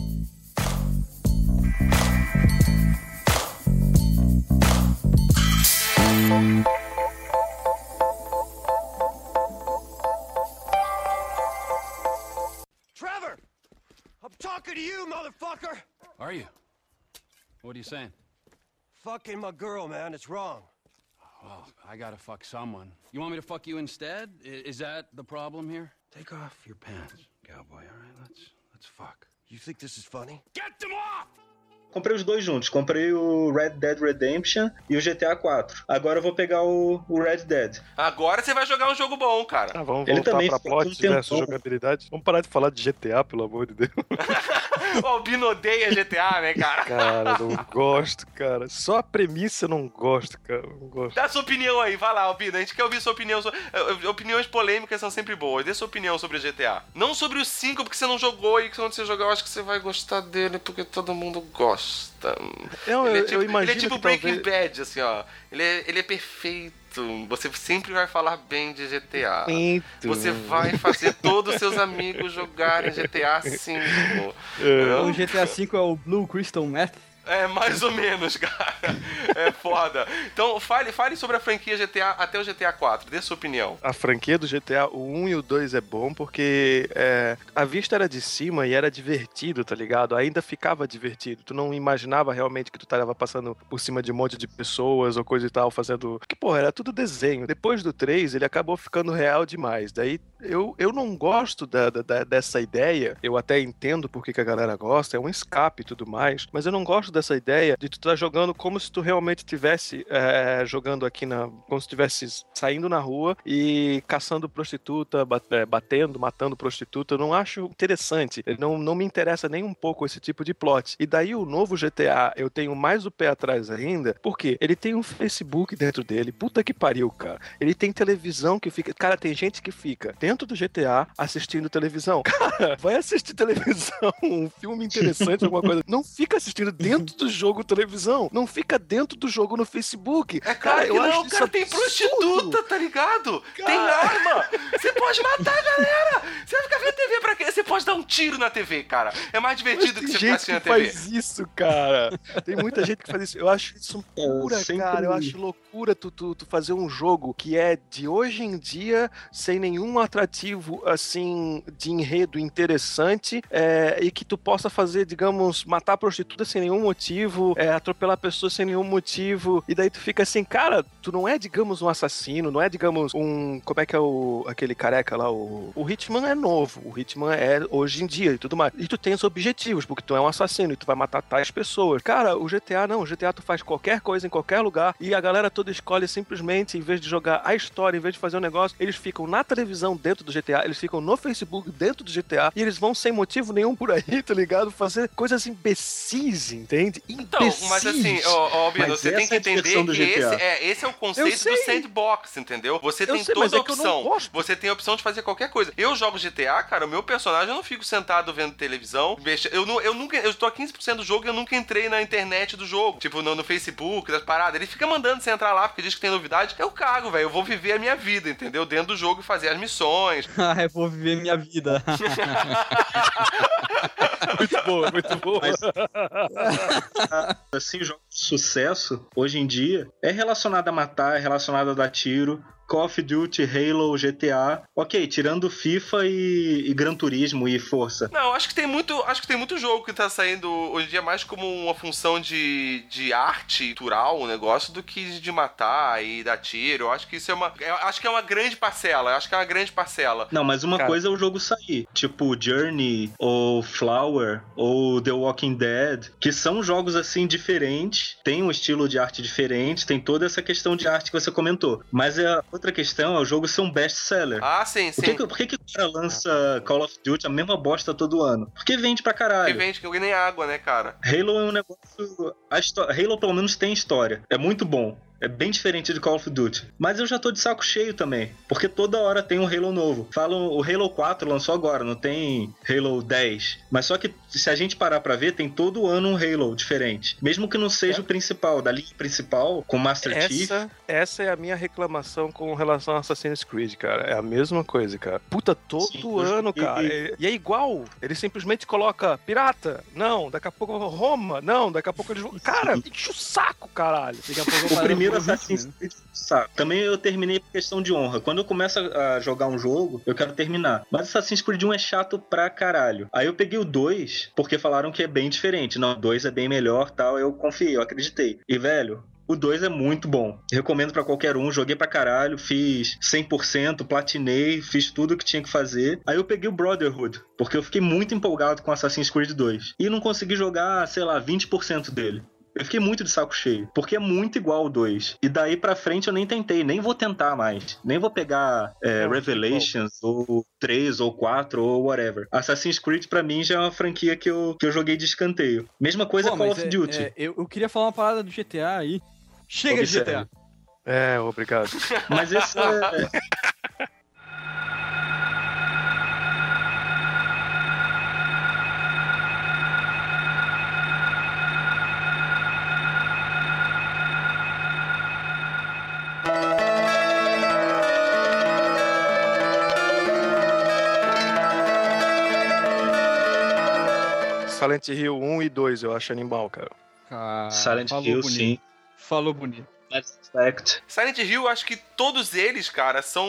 Speaker 5: Trevor! I'm talking to you, motherfucker!
Speaker 7: Are you? What are you saying?
Speaker 5: Fucking my girl, man, it's wrong.
Speaker 7: Well, I gotta fuck someone. You want me to fuck you instead? I- is that the problem here? Take off your pants, cowboy. All right, let's let's fuck.
Speaker 5: You think this is funny?
Speaker 7: Get them off!
Speaker 4: Comprei os dois juntos. Comprei o Red Dead Redemption e o GTA 4. Agora eu vou pegar o, o Red Dead.
Speaker 1: Agora você vai jogar um jogo bom, cara.
Speaker 2: Ah, vamos
Speaker 4: Ele
Speaker 2: voltar
Speaker 4: também
Speaker 2: pra plot
Speaker 4: um
Speaker 2: versus jogabilidade. Vamos parar de falar de GTA, pelo amor de Deus.
Speaker 1: o Albino odeia GTA, né, cara?
Speaker 2: Cara, não gosto, cara. Só a premissa eu não gosto, cara. Não gosto.
Speaker 1: Dá sua opinião aí, vai lá, Albino. A gente quer ouvir sua opinião. so- eh, Opiniões polêmicas são sempre boas. Dê sua opinião sobre o GTA. Não sobre o 5, porque você não jogou e quando você jogar, eu acho que você vai gostar dele, porque todo mundo gosta. Ele, é tipo,
Speaker 2: eu imagino
Speaker 1: ele é tipo Breaking
Speaker 2: talvez...
Speaker 1: Bad, assim, ó. Ele é, ele é perfeito. Você sempre vai falar bem de GTA.
Speaker 2: Muito.
Speaker 1: Você vai fazer todos os seus amigos jogarem GTA V.
Speaker 3: O GTA V é o Blue Crystal Meth.
Speaker 1: É, mais ou menos, cara. É foda. Então, fale, fale sobre a franquia GTA até o GTA 4. Dê sua opinião.
Speaker 2: A franquia do GTA, o 1 e o 2 é bom porque é, a vista era de cima e era divertido, tá ligado? Ainda ficava divertido. Tu não imaginava realmente que tu tava passando por cima de um monte de pessoas ou coisa e tal, fazendo. Que, porra, era tudo desenho. Depois do 3, ele acabou ficando real demais. Daí eu, eu não gosto da, da- dessa ideia. Eu até entendo porque que a galera gosta, é um escape e tudo mais. Mas eu não gosto dessa ideia de tu estar jogando como se tu realmente estivesse é, jogando aqui na. Como se estivesse saindo na rua e caçando prostituta, é, batendo, matando prostituta. Eu não acho interessante. Não, não me interessa nem um pouco esse tipo de plot. E daí o novo GTA, eu tenho mais o pé atrás ainda, porque ele tem um Facebook dentro dele. Puta que pariu, cara. Ele tem televisão que fica. Cara, tem gente que fica dentro do GTA assistindo televisão. Cara, vai assistir televisão, um filme interessante, alguma coisa. Não fica assistindo dentro do jogo televisão. Não fica dentro do jogo no Facebook.
Speaker 1: É claro que
Speaker 2: eu acho
Speaker 1: não,
Speaker 2: isso
Speaker 1: cara. Tem
Speaker 2: absurdo.
Speaker 1: prostituta, tá ligado? Tem
Speaker 2: Cara.
Speaker 1: arma. Você pode matar a galera. Você vai ficar vendo TV pra quê? Você pode dar um tiro na TV, cara. É mais divertido
Speaker 2: tem
Speaker 1: que você ficar assistindo
Speaker 2: que
Speaker 1: a TV.
Speaker 2: faz isso, cara. Tem muita gente que faz isso. Eu acho isso loucura,
Speaker 4: sempre-
Speaker 2: cara. Eu acho loucura tu, tu, tu fazer um jogo que é de hoje em dia, sem nenhum atrativo, assim, de enredo interessante, é, e que tu possa fazer, digamos, matar prostituta sem nenhum motivo, é, atropelar pessoas sem nenhum motivo, e daí tu fica assim, cara, tu não é, digamos, um assassino, não é, digamos, um. Como é que é o aquele careca lá? O, o Hitman é novo, o Hitman é hoje em dia e tudo mais. E tu tem os objetivos, porque tu é um assassino e tu vai matar tais pessoas. Cara, o GTA não, o GTA tu faz qualquer coisa em qualquer lugar e a galera toda escolhe simplesmente, em vez de jogar a história, em vez de fazer um negócio, eles ficam na televisão dentro do GTA, eles ficam no Facebook dentro do GTA e eles vão sem motivo nenhum por aí, tá ligado? Fazer coisas imbecis, entende?
Speaker 1: Então, mas assim, ó, ó, Albino,
Speaker 4: Mas
Speaker 1: você tem que
Speaker 4: é
Speaker 1: entender que esse é, esse é o conceito do sandbox, entendeu? Você
Speaker 2: Eu
Speaker 1: tem
Speaker 2: sei,
Speaker 1: toda
Speaker 2: mas
Speaker 1: a
Speaker 2: é que eu não
Speaker 1: opção.
Speaker 2: gosto.
Speaker 1: Você tem a opção de fazer qualquer coisa. Eu jogo GTA, cara, o meu personagem eu não fico sentado vendo televisão. Eu, não, eu nunca. Eu tô a 15% do jogo e eu nunca entrei na internet do jogo. Tipo, no, no Facebook, das paradas. Ele fica mandando você entrar lá porque diz que tem novidade. Eu cago, velho. Eu vou viver a minha vida, entendeu? Dentro do jogo e fazer as missões.
Speaker 3: Ah, eu vou viver minha vida.
Speaker 2: Muito boa, muito boa.
Speaker 4: Mas- assim, jogos de sucesso, hoje em dia, é relacionado a matar, é relacionado a dar tiro. Call of Duty, Halo, GTA. Ok, tirando FIFA e, e Gran Turismo e Força.
Speaker 1: Não, acho que tem muito, acho que tem muito jogo que tá saindo hoje em dia mais como uma função de, de arte cultural, um negócio, do que de matar e dar tiro. Eu acho que isso é uma, eu acho que é uma grande parcela. Eu acho que é uma grande parcela.
Speaker 4: Não, mas uma
Speaker 2: Cara.
Speaker 4: coisa é o jogo sair. Tipo Journey, ou Flower, ou The Walking Dead, que são jogos assim diferentes, tem um estilo de arte diferente, tem toda essa questão de arte que você comentou. Mas a outra questão é o jogo ser um best-seller.
Speaker 1: Ah, sim,
Speaker 4: Por
Speaker 1: sim.
Speaker 4: que, que, por que, que o cara lança Call of Duty a mesma bosta todo ano? Porque vende pra caralho.
Speaker 1: vende que nem água, né, cara?
Speaker 4: Halo é um negócio. A Halo pelo menos tem história. É muito bom. É bem diferente de Call of Duty. Mas eu já tô de saco cheio também. Porque toda hora tem um Halo novo. Falam, o Halo 4 lançou agora, não tem Halo 10. Mas só que se a gente parar pra ver, tem todo ano um Halo diferente. Mesmo que não seja
Speaker 2: É.
Speaker 4: o principal, da linha principal, com Master Chief.
Speaker 2: Essa, essa é a minha reclamação com relação a Assassin's Creed, cara. É a mesma coisa, cara. Puta, todo
Speaker 4: Sim, eu
Speaker 2: ano,
Speaker 4: joguei-
Speaker 2: cara. E, e é igual. Ele simplesmente coloca pirata. Não, daqui a pouco Roma. Não, daqui a pouco ele. Cara, enche o saco, caralho.
Speaker 3: Daqui a pouco eu
Speaker 4: O
Speaker 3: parando
Speaker 4: primeiro
Speaker 3: por ritmo,
Speaker 4: Assassin's? Creed, sabe? Também eu terminei por questão de honra. Quando eu começo a jogar um jogo, eu quero terminar. Mas Assassin's Creed 1 é chato pra caralho. Aí eu peguei o 2, porque falaram que é bem diferente. Não, o 2 é bem melhor tal. Eu confiei, eu acreditei. E, velho. O 2 é muito bom. Recomendo pra qualquer um. Joguei pra caralho, fiz 100%, platinei, fiz tudo que tinha que fazer. Aí eu peguei o Brotherhood, porque eu fiquei muito empolgado com Assassin's Creed 2. E não consegui jogar, sei lá, 20% dele. Eu fiquei muito de saco cheio, porque é muito igual o 2. E daí pra frente eu nem tentei, nem vou tentar mais. Nem vou pegar é,
Speaker 2: Não,
Speaker 4: Revelations, ou 3, ou 4, ou whatever. Assassin's Creed pra mim já é uma franquia que eu, que eu joguei de escanteio. Mesma coisa
Speaker 3: Pô,
Speaker 4: Call of
Speaker 3: é-
Speaker 4: Duty.
Speaker 3: é, eu, eu queria falar uma parada do GTA aí. Chega de
Speaker 4: Observe.
Speaker 3: GTA.
Speaker 2: É, obrigado.
Speaker 4: Mas esse é.
Speaker 2: Silent Hill 1 e 2 eu acho animal, cara.
Speaker 3: Ah,
Speaker 4: Silent
Speaker 3: falou
Speaker 4: Hill,
Speaker 3: bonito.
Speaker 4: sim.
Speaker 3: Falou bonito.
Speaker 4: Mass Effect.
Speaker 1: Silent Hill, eu acho que todos eles, cara, são,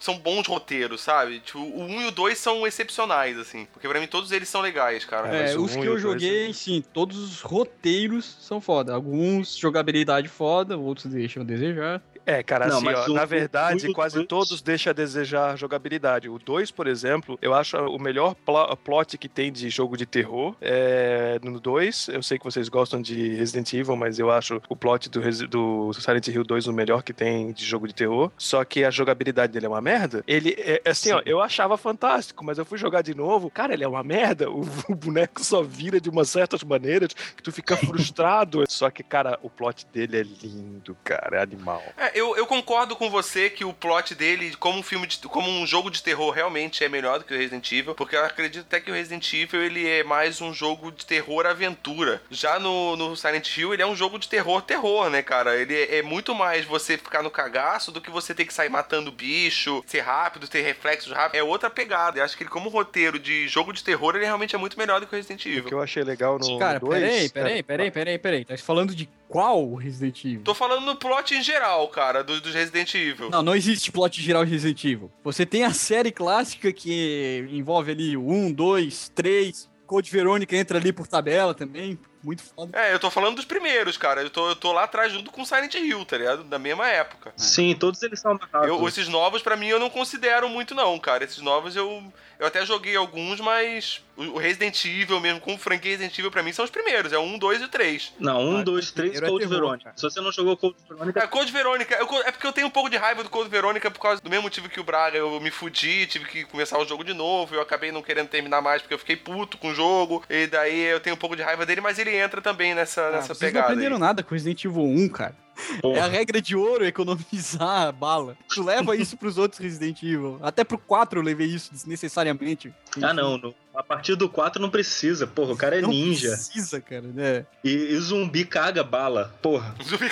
Speaker 1: são bons roteiros, sabe? Tipo, o 1 e o 2 são excepcionais, assim. Porque pra mim todos eles são legais, cara.
Speaker 2: É,
Speaker 3: É, os que eu
Speaker 2: dois
Speaker 3: joguei, sim, todos os roteiros são foda. Alguns jogabilidade foda, outros deixam a desejar.
Speaker 2: É, cara,
Speaker 4: Não,
Speaker 2: assim, ó,
Speaker 4: o-
Speaker 2: na verdade, quase todos deixam a desejar jogabilidade. O 2, por exemplo, eu acho o melhor plo- plot que tem de jogo de terror. É, no 2, eu sei que vocês gostam de Resident Evil, mas eu acho o plot do, Resi- do Silent Hill 2 o melhor que tem de jogo de terror. Só que a jogabilidade dele é uma merda. Ele, é, assim, ó, eu achava fantástico, mas eu fui jogar de novo. Cara, ele é uma merda. O, o boneco só vira de umas certas maneiras que tu fica frustrado. Só que, cara, o plot dele é lindo, cara. É animal.
Speaker 1: É, eu, eu concordo com você que o plot dele, como um filme de, como um jogo de terror, realmente é melhor do que o Resident Evil, porque eu acredito até que o Resident Evil ele é mais um jogo de terror aventura. Já no, no Silent Hill ele é um jogo de terror terror, né, cara? Ele é, é muito mais você ficar no cagaço do que você ter que sair matando bicho, ser rápido, ter reflexos rápidos. É outra pegada. Eu acho que ele como roteiro de jogo de terror ele realmente é muito melhor do que o Resident
Speaker 2: O que
Speaker 1: Evil.
Speaker 2: eu achei legal no
Speaker 3: Cara,
Speaker 2: 2...
Speaker 3: peraí, peraí, peraí, peraí, peraí. Tá falando de qual Resident Evil?
Speaker 1: Tô falando no plot em geral, cara, do- dos Resident Evil.
Speaker 3: Não, não existe plot geral de Resident Evil. Você tem a série clássica que envolve ali o 1, 2, 3. Code Verônica entra ali por tabela também. Muito foda.
Speaker 1: É, eu tô falando dos primeiros, cara. Eu tô, eu tô lá atrás junto com Silent Hill, tá ligado? Da mesma época.
Speaker 4: Sim, todos eles são amarrados.
Speaker 1: Eu, esses novos, pra mim, eu não considero muito, não, cara. Esses novos eu, eu até joguei alguns, mas o o Resident Evil mesmo, com franquia Resident Evil, pra mim, são os primeiros. É o 1, 2 e o 3.
Speaker 4: Não, um,
Speaker 3: Ah,
Speaker 4: dois, três,
Speaker 3: primeiro é
Speaker 4: Code
Speaker 3: terror,
Speaker 4: Verônica. Se você não jogou Code Verônica,
Speaker 1: É, Code Verônica. eu- é porque eu tenho um pouco de raiva do Code Verônica por causa do mesmo motivo que o Braga. Eu me fudi, tive que começar o jogo de novo. Eu acabei não querendo terminar mais porque eu fiquei puto com o jogo. E daí eu tenho um pouco de raiva dele, mas ele entra também nessa,
Speaker 3: Ah,
Speaker 1: nessa
Speaker 3: vocês não
Speaker 1: pegada.
Speaker 3: aprenderam
Speaker 1: aí.
Speaker 3: nada com Resident Evil 1, cara.
Speaker 4: Porra.
Speaker 3: É a regra de ouro economizar a bala. Tu leva isso pros outros Resident Evil. Até pro 4 eu levei isso desnecessariamente.
Speaker 4: Ah, não, no- A partir do 4 não precisa. Porra, o cara é
Speaker 3: Não
Speaker 4: ninja.
Speaker 3: precisa, cara, né?
Speaker 4: E, e zumbi caga bala. Porra.
Speaker 1: Zumbi-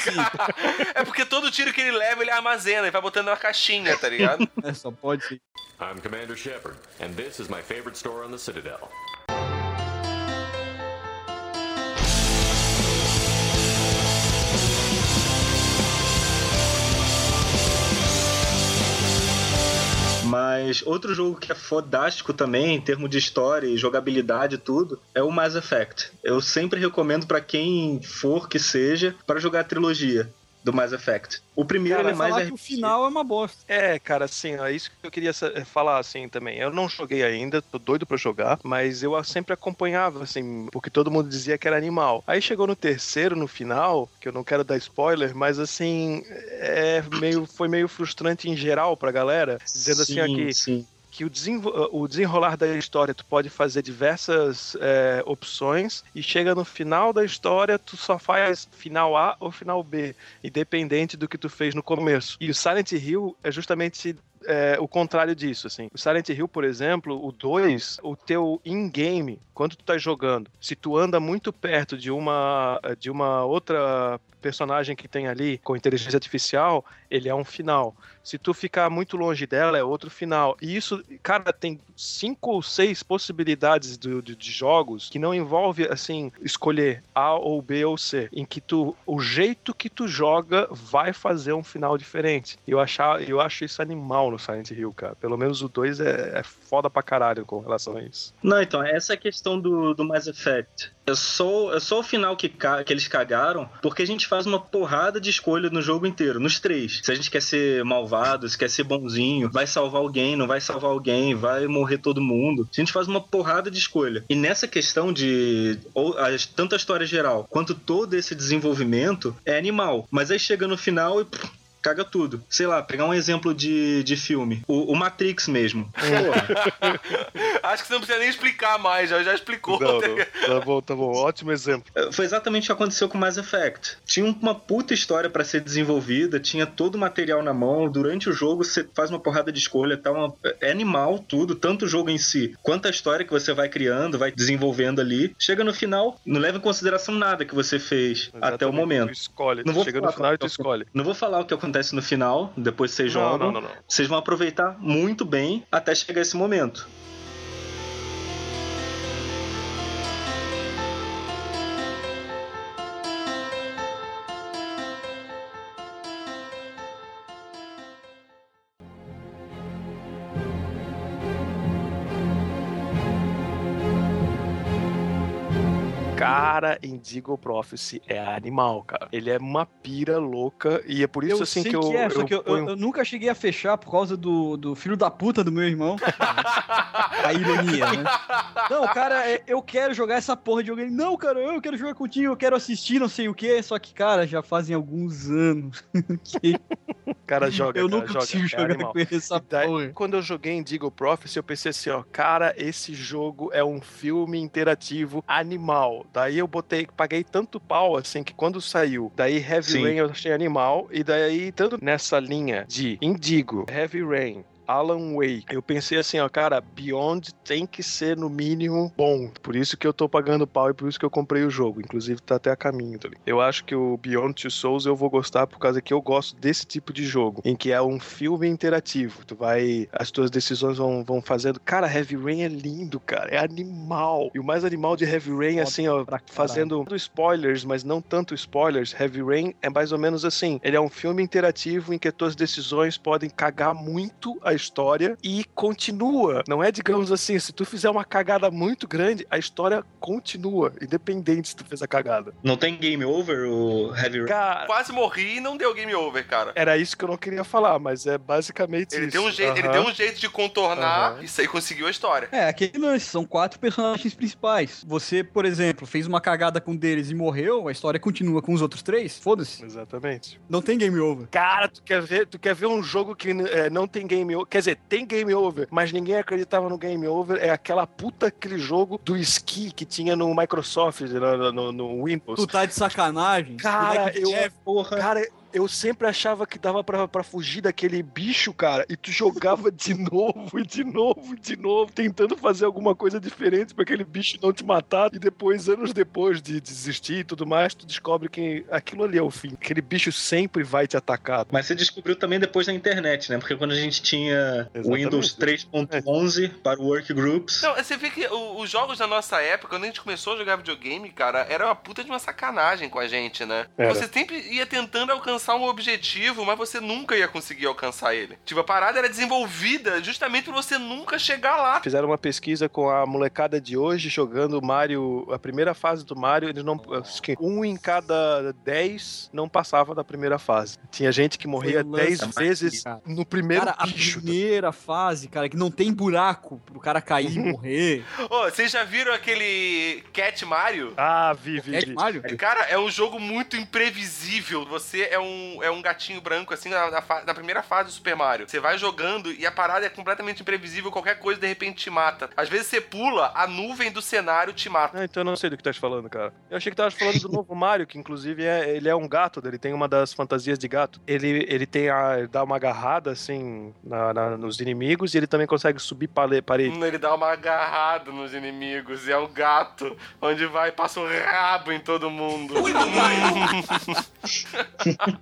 Speaker 1: é porque todo tiro que ele leva, ele armazena e vai botando na caixinha, tá ligado?
Speaker 3: É, só pode ser.
Speaker 8: I'm Commander Shepard, and this is my favorite store on the Citadel.
Speaker 4: Mas outro jogo que é fodástico também, em termos de história e jogabilidade e tudo, é o Mass Effect. Eu sempre recomendo pra quem for que seja para jogar a trilogia do Mass Effect. O primeiro
Speaker 3: Cara,
Speaker 4: ele é mais
Speaker 3: falar que o
Speaker 4: RPG.
Speaker 3: final é uma bosta.
Speaker 2: É, cara, assim, é isso que eu queria sa- falar, assim, também. Eu não joguei ainda, tô doido pra jogar, mas eu sempre acompanhava, assim, porque todo mundo dizia que era animal. Aí chegou no terceiro, no final, que eu não quero dar spoiler, mas, assim, é meio, foi meio frustrante em geral pra galera, dizendo assim, ó,
Speaker 4: Sim,
Speaker 2: que o, desenvo- o desenrolar da história tu pode fazer diversas é, opções e chega no final da história tu só faz final A ou final B, independente do que tu fez no começo. E o Silent Hill é justamente é, o contrário disso, assim. O Silent Hill, por exemplo, o 2, o teu in-game, quando tu tá jogando, se tu anda muito perto de uma de uma outra personagem que tem ali com inteligência artificial, ele é um final. Se tu ficar muito longe dela, é outro final. E isso, cara, tem cinco ou seis possibilidades do- de, de jogos que não envolve, assim, escolher A ou B ou C. Em que tu, o jeito que tu joga vai fazer um final diferente. Eu, achar, eu acho isso animal no Silent Hill, cara. Pelo menos o 2 é, é foda pra caralho com relação a isso.
Speaker 4: Não, então, essa a questão do, do Mass Effect. É só, é só o final que, que eles cagaram, porque a gente faz uma porrada de escolha no jogo inteiro, nos três. Se a gente quer ser malvado, se quer ser bonzinho, vai salvar alguém, não vai salvar alguém, vai morrer todo mundo. A gente faz uma porrada de escolha. E nessa questão de ou, tanto a história geral quanto todo esse desenvolvimento é animal. Mas aí chega no final e. pff, Caga tudo. Sei lá, pegar um exemplo de, de filme. O, o Matrix mesmo.
Speaker 1: Acho que você não precisa nem explicar mais, já, já explicou.
Speaker 2: Não, não. Tá bom, tá bom. Ótimo exemplo.
Speaker 4: Foi exatamente o que aconteceu com Mass Effect. Tinha uma puta história pra ser desenvolvida, tinha todo o material na mão. Durante o jogo você faz uma porrada de escolha, tá uma... é animal tudo, tanto o jogo em si quanto a história que você vai criando, vai desenvolvendo ali. Chega no final, não leva em consideração nada que você fez até o
Speaker 2: Exatamente,
Speaker 4: momento.
Speaker 2: Tu escolhe.
Speaker 4: Não
Speaker 2: Tu
Speaker 4: vou
Speaker 2: chega
Speaker 4: falar
Speaker 2: no final e tu
Speaker 4: qual-
Speaker 2: escolhe.
Speaker 4: Não vou falar o que acontece no final, depois vocês
Speaker 2: Não,
Speaker 4: jogam.
Speaker 2: não, não.
Speaker 4: Vocês vão aproveitar muito bem até chegar esse momento.
Speaker 2: Indigo Prophecy é animal, cara. Ele é uma pira louca e é por isso
Speaker 3: eu
Speaker 2: assim
Speaker 3: sei
Speaker 2: que eu,
Speaker 3: é, só que eu, eu-
Speaker 2: ponho-
Speaker 3: eu nunca cheguei a fechar por causa do, do filho da puta do meu irmão. a ironia, né? Não, cara, é- eu quero jogar essa porra de. Ele, Não, cara, eu quero jogar contigo, eu quero assistir, não sei o quê. Só que, cara, já fazem alguns anos que
Speaker 2: cara joga,
Speaker 3: eu
Speaker 2: cara,
Speaker 3: nunca
Speaker 2: joga,
Speaker 3: consigo
Speaker 2: é
Speaker 3: jogar
Speaker 2: animal.
Speaker 3: com ele essa
Speaker 2: E daí,
Speaker 3: porra.
Speaker 2: Quando eu joguei Indigo Prophecy, eu pensei assim, ó, cara, esse jogo é um filme interativo animal. Daí eu botei, paguei tanto pau, assim, que quando saiu, daí Heavy
Speaker 4: Sim.
Speaker 2: Rain eu achei animal, e daí, tanto nessa linha de Indigo, Heavy Rain, Alan Wake. Eu pensei assim, ó, cara, Beyond tem que ser no mínimo bom. Por isso que eu tô pagando pau e por isso que eu comprei o jogo. Inclusive tá até a caminho também. Eu acho que o Beyond Two Souls eu vou gostar por causa que eu gosto desse tipo de jogo, em que é um filme interativo. Tu vai, as tuas decisões vão, vão fazendo. Cara, Heavy Rain é lindo, cara, é animal. E o mais animal de Heavy Rain,
Speaker 3: Foda
Speaker 2: assim, ó, fazendo spoilers, mas não tanto spoilers. Heavy Rain é mais ou menos assim. Ele é um filme interativo em que as tuas decisões podem cagar muito a história e continua. Não é, digamos assim, se tu fizer uma cagada muito grande, a história continua, independente se tu fez a cagada.
Speaker 4: Não tem game over o Heavy Rain?
Speaker 2: Cara,
Speaker 1: Quase morri e não deu game over, cara.
Speaker 2: era isso que eu não queria falar, mas é basicamente
Speaker 1: Ele
Speaker 2: isso.
Speaker 1: deu, um jeito, ele
Speaker 2: Aham.
Speaker 1: deu um jeito de contornar
Speaker 2: Aham.
Speaker 1: e aí conseguiu a história.
Speaker 3: É, aquele lance, são quatro personagens principais. Você, por exemplo, fez uma cagada com um deles e morreu, a história continua com os outros três? Foda-se.
Speaker 2: Exatamente.
Speaker 3: Não tem game over.
Speaker 2: Cara, tu quer ver, tu quer ver um jogo que é, não tem game over? Quer dizer, tem game over, mas ninguém acreditava no game over. É aquela puta aquele jogo do ski que tinha no Microsoft, no, no- no Windows.
Speaker 3: Tu tá de sacanagem?
Speaker 2: Cara, eu,
Speaker 4: É, porra.
Speaker 2: cara, eu sempre achava que dava pra, pra fugir daquele bicho, cara, e tu jogava de novo, e de novo, e de novo, tentando fazer alguma coisa diferente pra aquele bicho não te matar, e depois, anos depois de desistir e tudo mais, tu descobre que aquilo ali é o fim. Aquele bicho sempre vai te atacar.
Speaker 4: Mas você descobriu também depois da internet, né? Porque quando a gente tinha
Speaker 2: Exatamente.
Speaker 4: Windows 3.11 para o Workgroups,
Speaker 1: Não, você vê que os jogos da nossa época, quando a gente começou a jogar videogame, cara, era uma puta de uma sacanagem com a gente, né?
Speaker 2: Era.
Speaker 1: Você sempre ia tentando alcançar um objetivo, mas você nunca ia conseguir alcançar ele. Tipo, a parada era desenvolvida justamente pra você nunca chegar lá.
Speaker 2: Fizeram uma pesquisa com a molecada de hoje jogando Mario, a primeira fase do Mario, eles não, acho que um em cada dez não passava da primeira fase. Tinha gente que morria dez vezes
Speaker 3: cara.
Speaker 2: no primeiro
Speaker 3: Cara, a
Speaker 2: bicho.
Speaker 3: primeira fase, cara, que não tem buraco pro cara cair e morrer.
Speaker 1: Ô, vocês já viram aquele Cat Mario?
Speaker 2: Ah, vi, vi, vi.
Speaker 3: Mario?
Speaker 1: Cara, é um jogo muito imprevisível. Você é um, um, é um gatinho branco, assim, na, na, na primeira fase do Super Mario. Você vai jogando e a parada é completamente imprevisível, qualquer coisa de repente te mata. Às vezes você pula, a nuvem do cenário te mata.
Speaker 2: Ah, então eu não sei do que tu tá falando, cara. Eu achei que tu tava falando do novo Mario, que inclusive é, ele é um gato, ele tem uma das fantasias de gato. Ele, ele tem a. ele dá uma agarrada assim na- na- nos inimigos e ele também consegue subir pale- parede.
Speaker 1: Ele dá uma agarrada nos inimigos e é o gato onde vai e passa o rabo em todo mundo.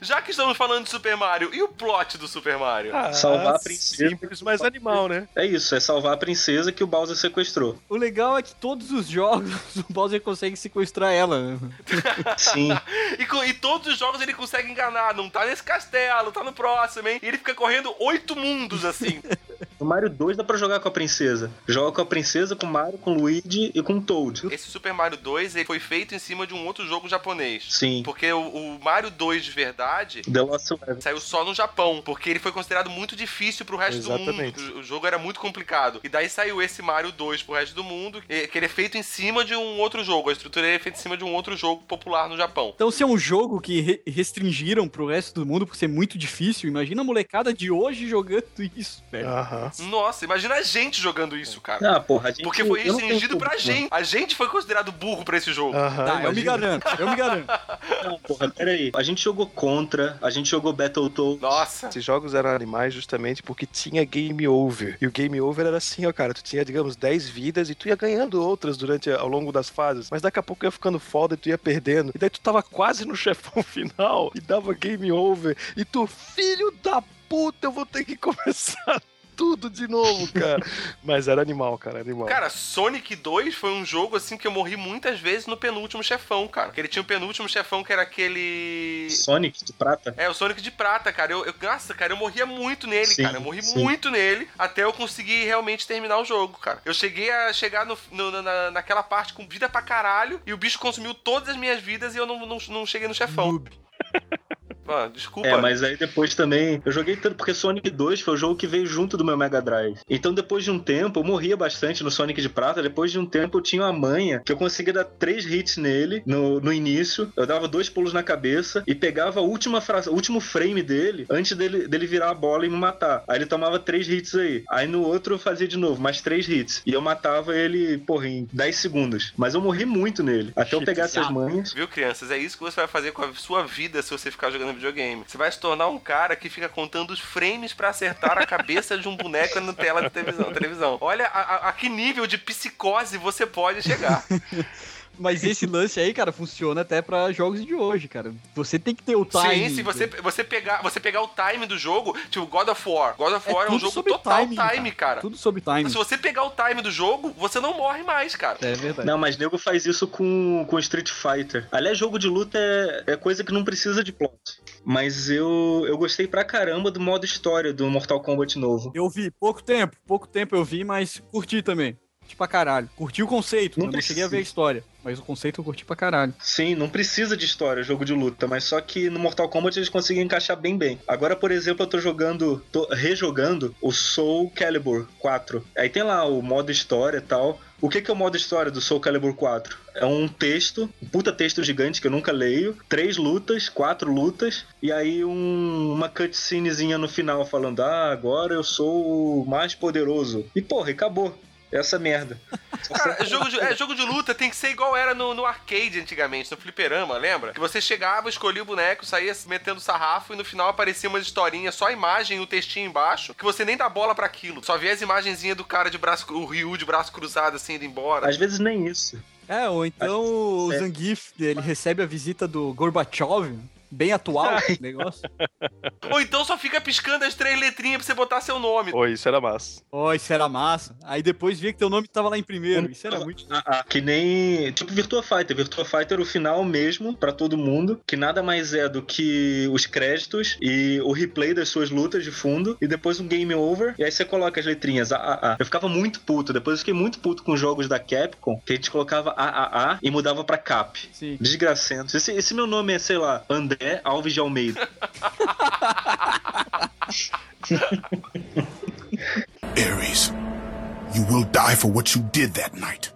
Speaker 1: Já que estamos falando de Super Mario, e o plot do Super Mario?
Speaker 2: Ah,
Speaker 4: Salvar a princesa.
Speaker 2: Simples, mas animal, né?
Speaker 4: É isso, é salvar a princesa que o Bowser sequestrou.
Speaker 3: O legal é que todos os jogos o Bowser consegue sequestrar ela.
Speaker 4: Sim.
Speaker 1: E, e todos os jogos ele consegue enganar. Não tá nesse castelo, tá no próximo, hein? E ele fica correndo oito mundos assim.
Speaker 4: No Mario 2 dá pra jogar com a princesa. Joga com a princesa, com o Mario, com o Luigi e com o Toad.
Speaker 1: Esse Super Mario 2 ele foi feito em cima de um outro jogo japonês.
Speaker 4: Sim.
Speaker 1: Porque o, o Mario 2 de verdade
Speaker 4: The Lost Level.
Speaker 1: saiu só no Japão. Porque ele foi considerado muito difícil pro resto
Speaker 2: Exatamente.
Speaker 1: do mundo. O, o jogo era muito complicado. E daí saiu esse Mario 2 pro resto do mundo, que ele é feito em cima de um outro jogo. A estrutura é feita em cima de um outro jogo popular no Japão.
Speaker 3: Então, se é um jogo que re- restringiram pro resto do mundo por ser muito difícil, imagina a molecada de hoje jogando isso, velho.
Speaker 1: Nossa, imagina a gente jogando isso, cara.
Speaker 4: Ah, porra, a gente...
Speaker 1: Porque foi restringido pra gente. A gente foi considerado burro pra esse jogo.
Speaker 3: Tá, eu me
Speaker 2: imagina.
Speaker 3: garanto, eu me garanto.
Speaker 4: Não, porra, peraí. A gente jogou Contra, a gente jogou Battletoads.
Speaker 1: Nossa.
Speaker 2: Esses jogos eram animais justamente porque tinha game over. E o game over era assim, ó, cara. Tu tinha, digamos, 10 vidas e tu ia ganhando outras durante ao longo das fases. Mas daqui a pouco ia ficando foda e tu ia perdendo. E daí tu tava quase no chefão final e dava game over. E tu, filho da puta, eu vou ter que começar tudo de novo, cara. Mas era animal, cara, animal.
Speaker 1: Cara, Sonic 2 foi um jogo assim que eu morri muitas vezes no penúltimo chefão, cara. Porque ele tinha o penúltimo chefão que era aquele.
Speaker 4: Sonic de prata.
Speaker 1: É, o Sonic de prata, cara. Eu, eu, nossa, cara, eu morria muito nele,
Speaker 4: Sim,
Speaker 1: cara. Eu morri
Speaker 4: sim.
Speaker 1: muito nele até eu conseguir realmente terminar o jogo, cara. Eu cheguei a chegar no, no- na, naquela parte com vida pra caralho e o bicho consumiu todas as minhas vidas e eu não, não, não cheguei no chefão. Mano, desculpa.
Speaker 4: É, mas aí depois também. Eu joguei tanto porque Sonic 2 foi o jogo que veio junto do meu Mega Drive. Então depois de um tempo, eu morria bastante no Sonic de Prata. Depois de um tempo, eu tinha uma manha que eu conseguia dar três hits nele no, no início. Eu dava dois pulos na cabeça e pegava a última frase, o último frame dele antes dele, dele virar a bola e me matar. Aí ele tomava três hits aí. Aí no outro eu fazia de novo, mais três hits. E eu matava ele, porra, em 10 segundos. Mas eu morri muito nele. Até eu pegar essas manhas.
Speaker 1: Viu, crianças? É isso que você vai fazer com a sua vida se você ficar jogando videogame. Você vai se tornar um cara que fica contando os frames pra acertar a cabeça de um boneco na tela de televisão. televisão. Olha a, a- a que nível de psicose você pode chegar.
Speaker 3: Mas esse lance aí, cara, funciona até pra jogos de hoje, cara. Você tem que ter o time.
Speaker 1: Sim, se você, você, pegar, você pegar o time do jogo, tipo God of War. God of War é, um
Speaker 3: tudo
Speaker 1: jogo
Speaker 3: sobre
Speaker 1: total time,
Speaker 3: timing,
Speaker 1: cara.
Speaker 3: Tudo sobre time.
Speaker 1: Se você pegar o time do jogo, você não morre mais, cara.
Speaker 3: É verdade.
Speaker 4: Não, mas nego faz isso com, com Street Fighter. Aliás, jogo de luta é, é coisa que não precisa de plot. Mas eu, eu gostei pra caramba do modo história do Mortal Kombat novo.
Speaker 3: Eu vi pouco tempo, pouco tempo eu vi, mas curti também. Curti pra caralho. Curti o conceito,
Speaker 4: Não
Speaker 3: eu não cheguei a ver a história. Mas o conceito eu curti pra caralho.
Speaker 4: Sim, não precisa de história jogo de luta, mas só que no Mortal Kombat eles conseguem encaixar bem bem. Agora, por exemplo, eu tô jogando, tô rejogando o Soul Calibur 4. Aí tem lá o modo história e tal. O que, que é o modo história do Soul Calibur 4? É um texto, um puta texto gigante que eu nunca leio, três lutas, quatro lutas, e aí um- uma cutscenezinha no final falando: Ah, agora eu sou o mais poderoso. E porra, e acabou. Essa merda.
Speaker 1: Cara,
Speaker 4: serve-
Speaker 1: jogo de, é, jogo de luta tem que ser igual era no, no arcade antigamente, no fliperama, lembra? Que você chegava, escolhia o boneco, saía metendo sarrafo e no final aparecia umas historinhas, só a imagem e o textinho embaixo, que você nem dá bola pra aquilo. Só via as imagenzinhas do cara de braço, o Ryu de braço cruzado assim, indo embora.
Speaker 4: Às vezes nem isso.
Speaker 3: É, ou então o
Speaker 4: É.
Speaker 3: Zangief, ele recebe a visita do Gorbachev, bem atual o negócio.
Speaker 1: Ou então só fica piscando as três letrinhas pra você botar seu nome.
Speaker 2: Pô, isso era massa.
Speaker 3: Ó, isso era massa. Aí depois via que teu nome tava lá em primeiro. Isso era muito.
Speaker 4: Ah, ah, que nem. Tipo Virtua Fighter. Virtua Fighter, o final mesmo, pra todo mundo, que nada mais é do que os créditos e o replay das suas lutas de fundo, e depois um game over, e aí você coloca as letrinhas AAA. Eu ficava muito puto, depois eu fiquei muito puto com jogos da Capcom, que a gente colocava AAA e mudava pra Cap.
Speaker 3: Sim.
Speaker 4: Desgracento. Esse, esse meu nome é, sei lá, André é Alves de Almeida.
Speaker 9: Ares, you will die for what you did that night.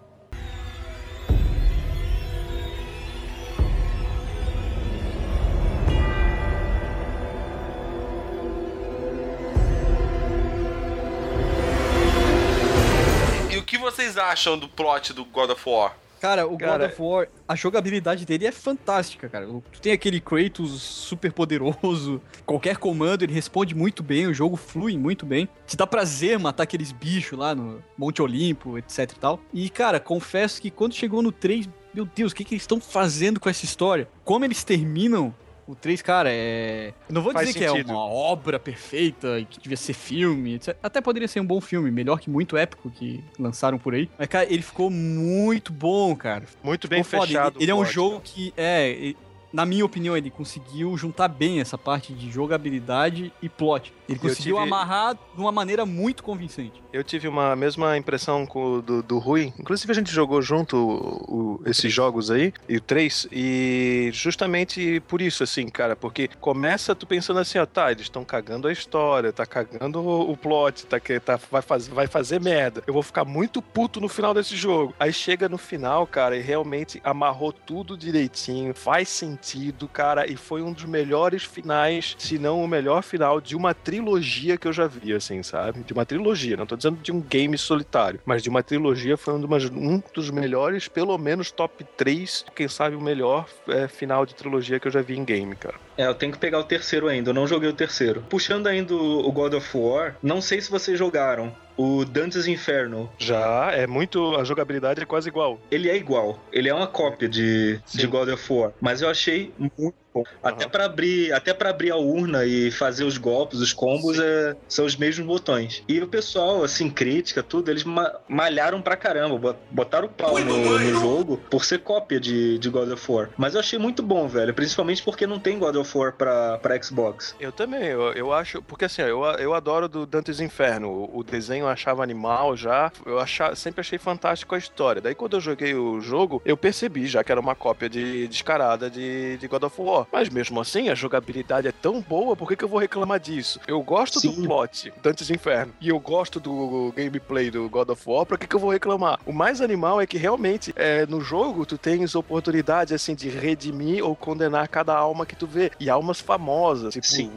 Speaker 1: E o que vocês acham do plot do God of War?
Speaker 3: Cara, o
Speaker 2: Cara,
Speaker 3: God of War, a jogabilidade dele é fantástica, cara. Tu tem aquele Kratos super poderoso, qualquer comando ele responde muito bem, o jogo flui muito bem. Te dá prazer matar aqueles bichos lá no Monte Olimpo, etc e tal. E, cara, confesso que quando chegou no 3, meu Deus, o que, que eles estão fazendo com essa história? Como eles terminam o 3, cara, é. Eu não vou
Speaker 2: Faz
Speaker 3: dizer que
Speaker 2: sentido.
Speaker 3: é uma obra perfeita e que devia ser filme, etc. Até poderia ser um bom filme, melhor que muito épico que lançaram por aí. Mas, cara, ele ficou muito bom, cara.
Speaker 2: Muito bem
Speaker 3: Ficou foda.
Speaker 2: fechado.
Speaker 3: Ele, ele é um jogo
Speaker 2: cara.
Speaker 3: que, é, na minha opinião, ele conseguiu juntar bem essa parte de jogabilidade e plot. Ele
Speaker 2: Eu
Speaker 3: conseguiu
Speaker 2: tive-
Speaker 3: amarrar de uma maneira muito convincente.
Speaker 2: Eu tive uma mesma impressão com do, do Rui. Inclusive, a gente jogou junto o- o- esses jogos aí, e o 3, e justamente por isso, assim, cara, porque começa tu pensando assim, ó, tá, eles estão cagando a história, tá cagando o, o plot, tá, que- tá, vai, faz, vai fazer merda. Eu vou ficar muito puto no final desse jogo. Aí chega no final, cara, e realmente amarrou tudo direitinho, faz sentido, cara, e foi um dos melhores finais, se não o melhor final de uma trilogia que eu já vi, assim, sabe? De uma trilogia, não tô dizendo de um game solitário, mas de uma trilogia foi um, um dos melhores, pelo menos top 3, quem sabe o melhor é, final de trilogia que eu já vi em game, cara.
Speaker 4: É, eu tenho que pegar o terceiro ainda, eu não joguei o terceiro. Puxando ainda o God of War, não sei se vocês jogaram o Dante's Inferno.
Speaker 2: Já é muito. A jogabilidade é quase igual.
Speaker 4: Ele é igual, ele é uma cópia de,
Speaker 2: Sim.
Speaker 4: de God of War, mas eu achei muito bom. Até pra abrir, até para abrir a urna e fazer os golpes, os combos, é, são os mesmos botões. E o pessoal, assim, crítica, tudo, eles ma- malharam pra caramba, bot- botaram o pau no, no jogo por ser cópia de, de God of War. Mas eu achei muito bom, velho, principalmente porque não tem God of War pra, pra Xbox.
Speaker 2: Eu também, eu, eu acho. Porque assim, eu, eu adoro do Dante's Inferno. O, o desenho eu achava animal já. Eu achava, sempre achei fantástico a história. Daí quando eu joguei o jogo, eu percebi já que era uma cópia de descarada de, de God of War. Mas mesmo assim, a jogabilidade é tão boa, por que, que eu vou reclamar disso? Eu gosto do
Speaker 4: Sim.
Speaker 2: plot, Dante's Inferno. E eu gosto do gameplay do God of War, por que, que eu vou reclamar? O mais animal é que realmente é, no jogo tu tens oportunidade assim de redimir ou condenar cada alma que tu vê. E almas famosas, tipo
Speaker 4: Sim.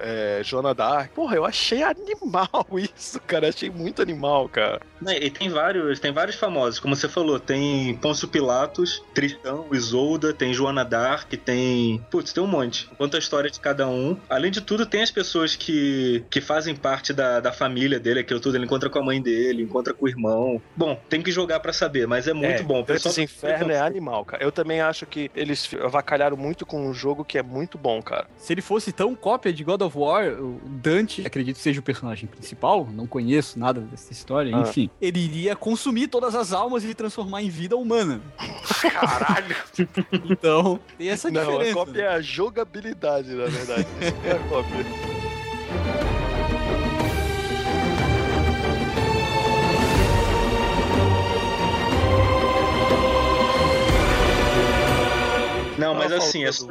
Speaker 2: é, Joana Dark. Porra, eu achei animal isso, cara. Achei muito animal, cara.
Speaker 4: E tem vários, tem vários famosos, como você falou, tem Pôncio Pilatos, Tristão, Isolda, tem Joana Dark, tem. Putz, tem um monte. Conta a história de cada um. Além de tudo, tem as pessoas que, que fazem parte da, da família dele, aquilo tudo. Ele encontra com a mãe dele, encontra com o irmão. Bom, tem que jogar pra saber, mas é muito
Speaker 2: É,
Speaker 4: bom. O pessoal
Speaker 2: Dante's Inferno é animal, cara. Eu também acho que eles avacalharam muito com um jogo que é muito bom, cara.
Speaker 3: Se ele fosse tão cópia de God of War, o Dante, acredito que seja o personagem principal, não conheço nada dessa história,
Speaker 2: Ah.
Speaker 3: enfim, ele iria consumir todas as almas e transformar em vida humana.
Speaker 1: Caralho!
Speaker 3: Então, tem essa
Speaker 2: Não,
Speaker 3: diferença.
Speaker 2: a cópia é a jogabilidade, na verdade. Isso é a cópia.
Speaker 4: Não, mas
Speaker 2: Tava
Speaker 4: assim, é só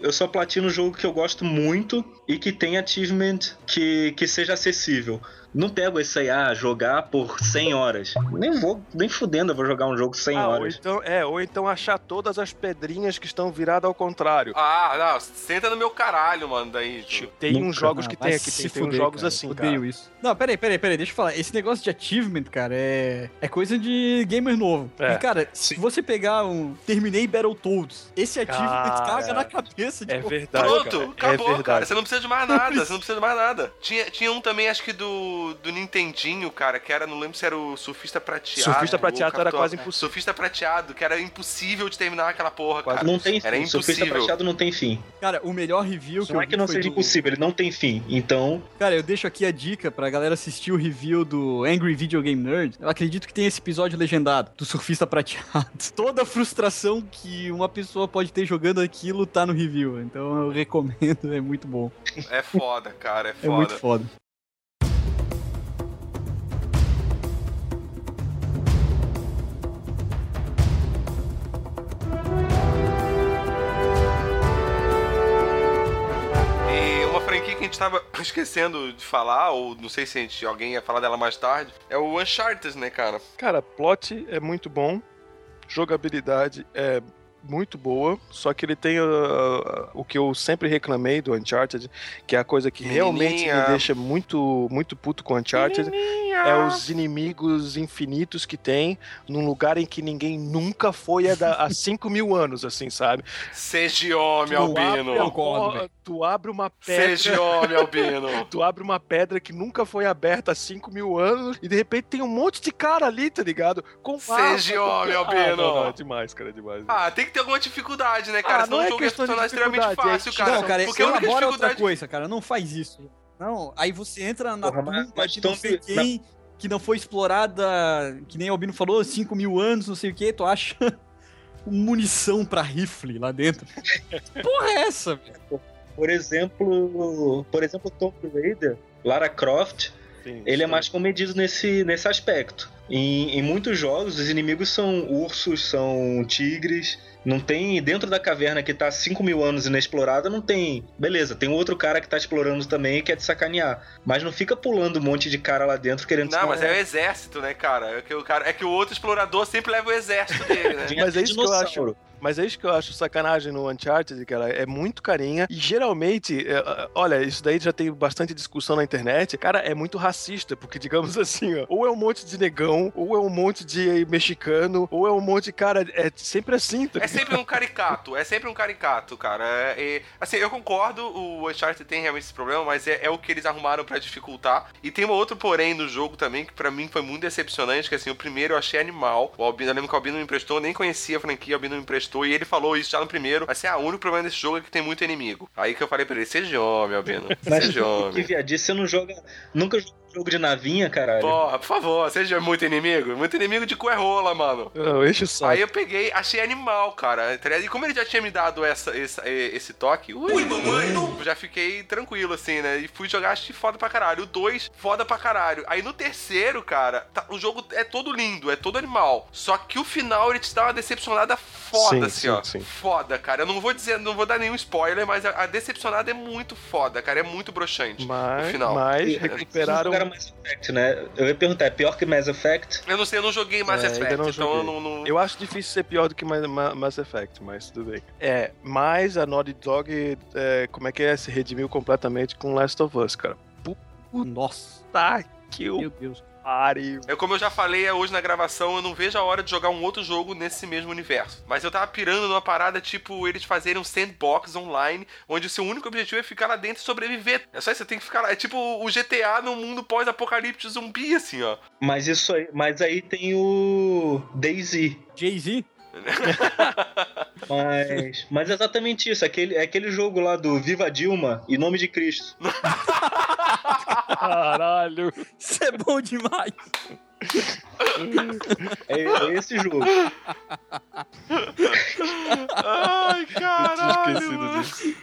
Speaker 4: eu só platino um jogo que eu gosto muito e que tem achievement que, que seja acessível. Não pego esse aí, ah, jogar por 100 horas. Nem vou, nem fudendo eu vou jogar um jogo 100
Speaker 2: Ah, ou
Speaker 4: horas.
Speaker 2: então, é, ou então achar todas as pedrinhas que estão viradas ao contrário.
Speaker 1: Ah, não, senta no meu caralho, mano, daí. tipo.
Speaker 2: Tem
Speaker 4: Nunca.
Speaker 2: uns jogos
Speaker 3: Ah,
Speaker 2: que tem aqui,
Speaker 3: se
Speaker 2: tem, tem uns
Speaker 3: fuder,
Speaker 2: jogos
Speaker 3: cara.
Speaker 2: assim,
Speaker 3: Odeio
Speaker 2: cara.
Speaker 3: isso. Não, peraí, peraí, peraí, deixa eu falar. Esse negócio de achievement, cara, é, é coisa de gamer novo.
Speaker 2: É.
Speaker 3: E, cara, se você pegar um Terminei Battletoads, esse achievement
Speaker 2: Cara,
Speaker 3: caga na cabeça de
Speaker 2: É verdade.
Speaker 1: Pronto,
Speaker 2: cara.
Speaker 1: acabou,
Speaker 2: é verdade.
Speaker 1: cara. Você não precisa de mais nada, você não precisa de mais nada. Tinha, tinha um também, acho que do, do Nintendinho, cara, que era, não lembro se era o Surfista Prateado.
Speaker 2: Surfista Prateado era quase impossível.
Speaker 1: Surfista Prateado, que era impossível de terminar aquela porra,
Speaker 2: Quase
Speaker 1: cara.
Speaker 4: Não tem
Speaker 1: Era
Speaker 4: fim. Surfista
Speaker 1: impossível.
Speaker 4: prateado não tem fim.
Speaker 3: Cara, o melhor review que
Speaker 4: Não
Speaker 3: eu
Speaker 4: é que não seja
Speaker 3: do-
Speaker 4: impossível, ele não tem fim. Então,
Speaker 3: Cara, eu deixo aqui a dica pra galera assistir o review do Angry Video Game Nerd. Eu acredito que tem esse episódio legendado do surfista prateado. Toda a frustração que uma pessoa pode ter jogando aquilo tá no review. Então eu recomendo, é muito bom.
Speaker 1: É foda, cara, é
Speaker 3: É
Speaker 1: foda.
Speaker 3: muito foda.
Speaker 1: Gente tava esquecendo de falar, ou não sei se a gente, alguém ia falar dela mais tarde, é o Uncharted, né, cara?
Speaker 2: Cara, plot é muito bom, jogabilidade é muito boa, só que ele tem ah, o que eu sempre reclamei do Uncharted, que é a coisa que realmente me deixa muito muito puto com o Uncharted, é os inimigos infinitos que tem num lugar em que ninguém nunca foi há, da- há 5 mil anos, assim, sabe?
Speaker 1: Seja homem,
Speaker 2: Tu abre,
Speaker 1: Albino.
Speaker 2: a porra, tu abre uma pedra.
Speaker 1: Seja homem, Albino.
Speaker 2: Tu abre uma pedra que nunca foi aberta há 5 mil anos e de repente tem um monte de cara ali, tá ligado? Com
Speaker 1: Seja
Speaker 2: com-
Speaker 1: homem,
Speaker 2: Ah,
Speaker 1: Albino.
Speaker 2: não, não, é demais, cara, é demais.
Speaker 1: Ah, tem que ter alguma dificuldade, né, cara?
Speaker 2: Ah,
Speaker 1: Senão
Speaker 2: não
Speaker 1: o
Speaker 2: é
Speaker 1: jogo ia se tornar extremamente
Speaker 2: dificuldade, é
Speaker 1: fácil, cara.
Speaker 3: não, cara,
Speaker 1: Porque a única
Speaker 3: elabora outra
Speaker 1: dificuldade.
Speaker 3: coisa, cara. Não faz isso. Não, aí você entra na
Speaker 4: Porra,
Speaker 3: tumba
Speaker 4: mas
Speaker 3: de não
Speaker 4: Tomb-
Speaker 3: sei quem, que não foi explorada, que nem o Albino falou, 5 mil anos, não sei o que, tu acha munição pra rifle lá dentro. Porra é essa, velho?
Speaker 4: Por exemplo, por exemplo, Tomb Raider, Lara Croft,
Speaker 2: Sim,
Speaker 4: ele é
Speaker 2: sim.
Speaker 4: mais comedido nesse, nesse aspecto. Em, em muitos jogos, os inimigos são ursos, são tigres. Não tem. Dentro da caverna que tá há 5 mil anos inexplorada, não tem. Beleza, tem outro cara que tá explorando também e quer te sacanear. Mas não fica pulando um monte de cara lá dentro querendo
Speaker 1: Não, mas é o exército, né, cara? É que o, cara, é que o outro explorador sempre leva o exército dele, né?
Speaker 2: Mas é isso que eu acho. Mas é isso que eu acho sacanagem no Uncharted, cara. É muito carinha. E geralmente, é, é, olha, isso daí já tem bastante discussão na internet. Cara, é muito racista, porque, digamos assim, ó, ou é um monte de negão, ou é um monte de mexicano, ou é um monte de cara. É sempre assim, tá
Speaker 1: É sempre um caricato, é sempre um caricato, cara. É, é- assim, eu concordo, o Uncharted tem realmente esse problema, mas é, é o que eles arrumaram pra dificultar. E tem um outro porém no jogo também, que pra mim foi muito decepcionante, que assim, o primeiro eu achei animal. O Albino, eu lembro que o Albino me emprestou, eu nem conhecia a franquia, o Albino me emprestou, e ele falou isso já no primeiro. Assim, ah, o único problema desse jogo é que tem muito inimigo. Aí que eu falei pra ele, seja homem, Albino,
Speaker 4: Mas
Speaker 1: seja
Speaker 4: que
Speaker 1: homem.
Speaker 4: viadice, você não joga. Nunca jogou jogo de navinha, caralho.
Speaker 1: Porra, por favor, seja muito inimigo. Muito inimigo de cu é rola, mano.
Speaker 2: Não, enche o saco.
Speaker 1: Aí eu peguei, achei animal, cara. tá? E como ele já tinha me dado essa, essa- esse toque, ui, eu já fiquei tranquilo, assim, né? E fui jogar, achei foda pra caralho. O 2, foda pra caralho. Aí no terceiro, cara, tá- o jogo é todo lindo, é todo animal. Só que o final ele te dá uma decepcionada foda,
Speaker 2: Sim,
Speaker 1: assim,
Speaker 2: sim,
Speaker 1: ó.
Speaker 2: sim.
Speaker 1: Foda, cara. Eu não vou dizer, não vou dar nenhum spoiler, mas a, a decepcionada é muito foda, cara. É muito broxante.
Speaker 2: Mas,
Speaker 1: no final.
Speaker 2: mas recuperaram.
Speaker 4: Mass Effect, né? Eu ia perguntar, é pior que Mass Effect?
Speaker 1: Eu não sei, eu não joguei Mass
Speaker 2: É,
Speaker 1: Effect,
Speaker 2: não
Speaker 1: então eu
Speaker 2: joguei.
Speaker 1: não. não-
Speaker 2: Eu acho difícil ser pior do que Ma- Ma- Mass Effect, mas tudo bem. É, mas a Naughty Dog, é, como é que é? Se redimiu completamente com Last of Us, cara.
Speaker 3: Nossa,
Speaker 2: Tá que o
Speaker 3: meu Deus.
Speaker 2: Pariu.
Speaker 1: É como eu já falei é, hoje na gravação, eu não vejo a hora de jogar um outro jogo nesse mesmo universo. Mas eu tava pirando numa parada tipo eles fazerem um sandbox online, onde o seu único objetivo é ficar lá dentro e sobreviver. É só isso, você tem que ficar lá. É tipo o GTA no mundo pós-apocalipse zumbi, assim, ó.
Speaker 4: Mas isso aí, mas aí tem o DayZ.
Speaker 3: Jay-Z?
Speaker 4: Mas, mas é exatamente isso, aquele, é aquele jogo lá do Viva Dilma e Nome de Cristo.
Speaker 2: Caralho.
Speaker 3: Isso é bom demais.
Speaker 4: É, é esse jogo.
Speaker 1: Ai, caralho.
Speaker 2: esquecido
Speaker 1: mano.
Speaker 2: disso.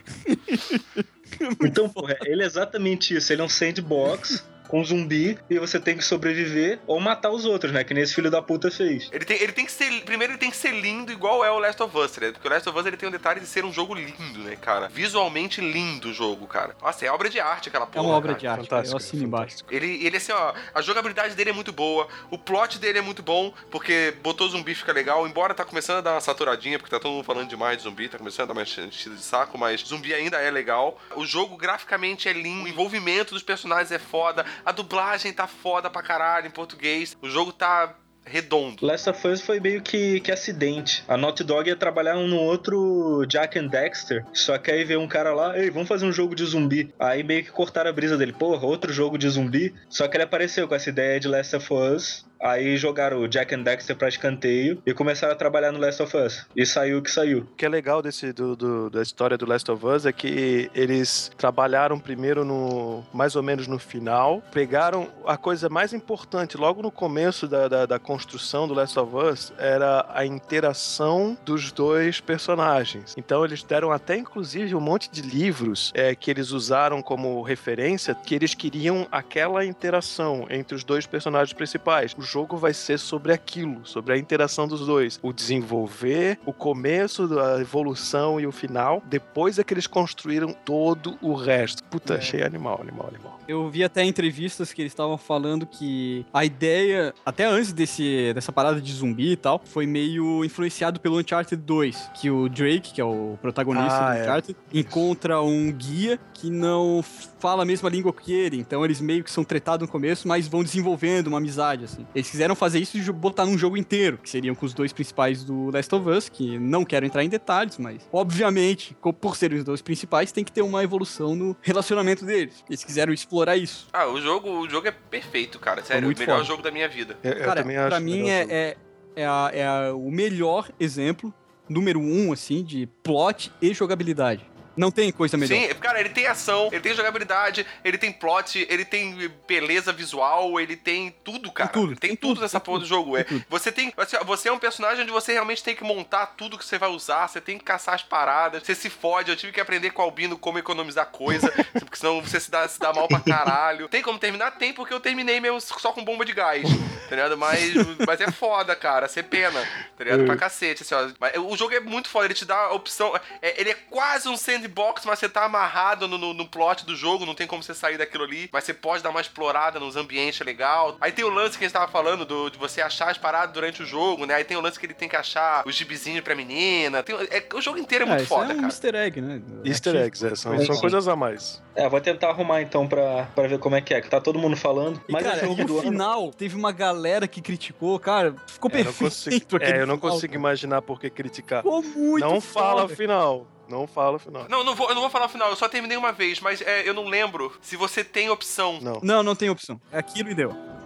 Speaker 4: Então, porra, ele é exatamente isso. Ele é um sandbox com zumbi e você tem que sobreviver ou matar os outros, né? Que nem esse filho da puta fez.
Speaker 1: Ele tem, ele tem que ser. Primeiro, ele tem que ser lindo, igual é o Last of Us, né? Porque o Last of Us ele tem o detalhe de ser um jogo lindo, né, cara? Visualmente lindo o jogo, cara. Nossa, é obra de arte aquela
Speaker 3: É
Speaker 1: porra.
Speaker 3: uma obra
Speaker 1: cara.
Speaker 3: de arte.
Speaker 2: fantástico,
Speaker 3: Eu assino embaixo.
Speaker 1: Ele, ele, assim, ó, a jogabilidade dele é muito boa, o plot dele é muito bom, porque botou zumbi fica legal, embora tá começando a dar uma saturadinha, porque tá todo mundo falando demais de zumbi, tá começando a dar uma enchida de saco, mas zumbi ainda é legal. O jogo graficamente é lindo, o envolvimento dos personagens é foda, a dublagem tá foda pra caralho em português, o jogo tá redondo.
Speaker 4: Last of Us foi meio que, que acidente. A Naughty Dog ia trabalhar no outro Jack and Dexter, só que aí veio um cara lá, ei, vamos fazer um jogo de zumbi. Aí meio que cortaram a brisa dele, porra, outro jogo de zumbi. Só que ele apareceu com essa ideia de Last of Us. Aí jogaram o Jack and Dexter pra escanteio e começaram a trabalhar no Last of Us. E saiu o que saiu.
Speaker 2: O que é legal desse, do, do- da história do Last of Us é que eles trabalharam primeiro no. mais ou menos no final, pegaram a coisa mais importante logo no começo da, da, da construção do Last of Us era a interação dos dois personagens. Então eles deram até inclusive um monte de livros é, que eles usaram como referência que eles queriam aquela interação entre os dois personagens principais. Jogo vai ser sobre aquilo, sobre a interação dos dois. O desenvolver, o começo, a evolução e o final. Depois é que eles construíram todo o resto. Puta,
Speaker 3: É.
Speaker 2: achei animal, animal, animal.
Speaker 3: Eu vi até entrevistas que eles estavam falando que a ideia, até antes desse, dessa parada de zumbi e tal, foi meio influenciado pelo Uncharted 2, que o Drake, que é o protagonista
Speaker 2: Ah,
Speaker 3: do
Speaker 2: é.
Speaker 3: Uncharted, encontra um guia que não fala a mesma língua que ele, então eles meio que são tretados no começo, mas vão desenvolvendo uma amizade, assim. Eles quiseram fazer isso e botar num jogo inteiro, que seriam com os dois principais do Last of Us, que não quero entrar em detalhes, mas obviamente, por serem os dois principais, tem que ter uma evolução no relacionamento deles. Eles quiseram explorar isso.
Speaker 1: Ah, o jogo, o jogo é perfeito, cara. Sério, o
Speaker 3: muito
Speaker 1: melhor
Speaker 3: foda.
Speaker 1: jogo da minha vida.
Speaker 2: Eu, eu
Speaker 3: Cara,
Speaker 2: também acho
Speaker 3: pra mim é, é, é, a- é a- o melhor exemplo, número um, assim, de plot e jogabilidade. Não tem coisa melhor.
Speaker 1: Sim, cara, ele tem ação, ele tem jogabilidade, ele tem plot, ele tem beleza visual, ele tem tudo, cara.
Speaker 3: tudo,
Speaker 1: Ele tem,
Speaker 3: tem
Speaker 1: tudo
Speaker 3: tudo,
Speaker 1: nessa
Speaker 3: tem
Speaker 1: porra
Speaker 3: tudo,
Speaker 1: do jogo. É.
Speaker 3: tem tudo.
Speaker 1: Você tem. assim, Você é um personagem onde você realmente tem que montar tudo que você vai usar, você tem que caçar as paradas, você se fode. Eu tive que aprender com o Albino como economizar coisa, porque senão você se dá, se dá mal pra caralho. Tem como terminar? Tem, porque eu terminei mesmo só com bomba de gás, tá ligado? Mas, mas é foda, cara, você pena, tá ligado? Pra cacete, assim, ó. O jogo é muito foda, ele te dá a opção. é, ele é quase um sandbox, mas você tá amarrado no, no, no plot do jogo, não tem como você sair daquilo ali. Mas você pode dar uma explorada nos ambientes legal. Aí tem o lance que a gente tava falando do, de você achar as paradas durante o jogo, né? Aí tem o lance que ele tem que achar os gibizinhos pra menina. Tem- é- o jogo inteiro é muito
Speaker 3: isso
Speaker 1: foda,
Speaker 3: é um
Speaker 1: cara.
Speaker 3: easter egg, né?
Speaker 2: Easter
Speaker 3: Aqui-
Speaker 2: eggs, é, são,
Speaker 4: Sim.
Speaker 2: são coisas a mais.
Speaker 4: É, vou tentar arrumar então pra, pra ver como é que é, que tá todo mundo falando.
Speaker 3: E,
Speaker 4: Mas
Speaker 3: cara,
Speaker 4: é jogo
Speaker 3: e
Speaker 4: do
Speaker 3: no
Speaker 4: ano.
Speaker 3: final, teve uma galera que criticou, cara, ficou
Speaker 2: É, eu não
Speaker 3: perfeito.
Speaker 2: consigo, é, eu não
Speaker 3: final,
Speaker 2: consigo imaginar por que criticar.
Speaker 3: Ficou muito
Speaker 2: Não fala o
Speaker 3: foda.
Speaker 2: final. Não fala o final.
Speaker 1: Não, não vou, eu não vou falar o final, eu só terminei uma vez, mas é, eu não lembro se você tem opção.
Speaker 2: Não.
Speaker 3: Não, não tem opção. É aquilo e deu.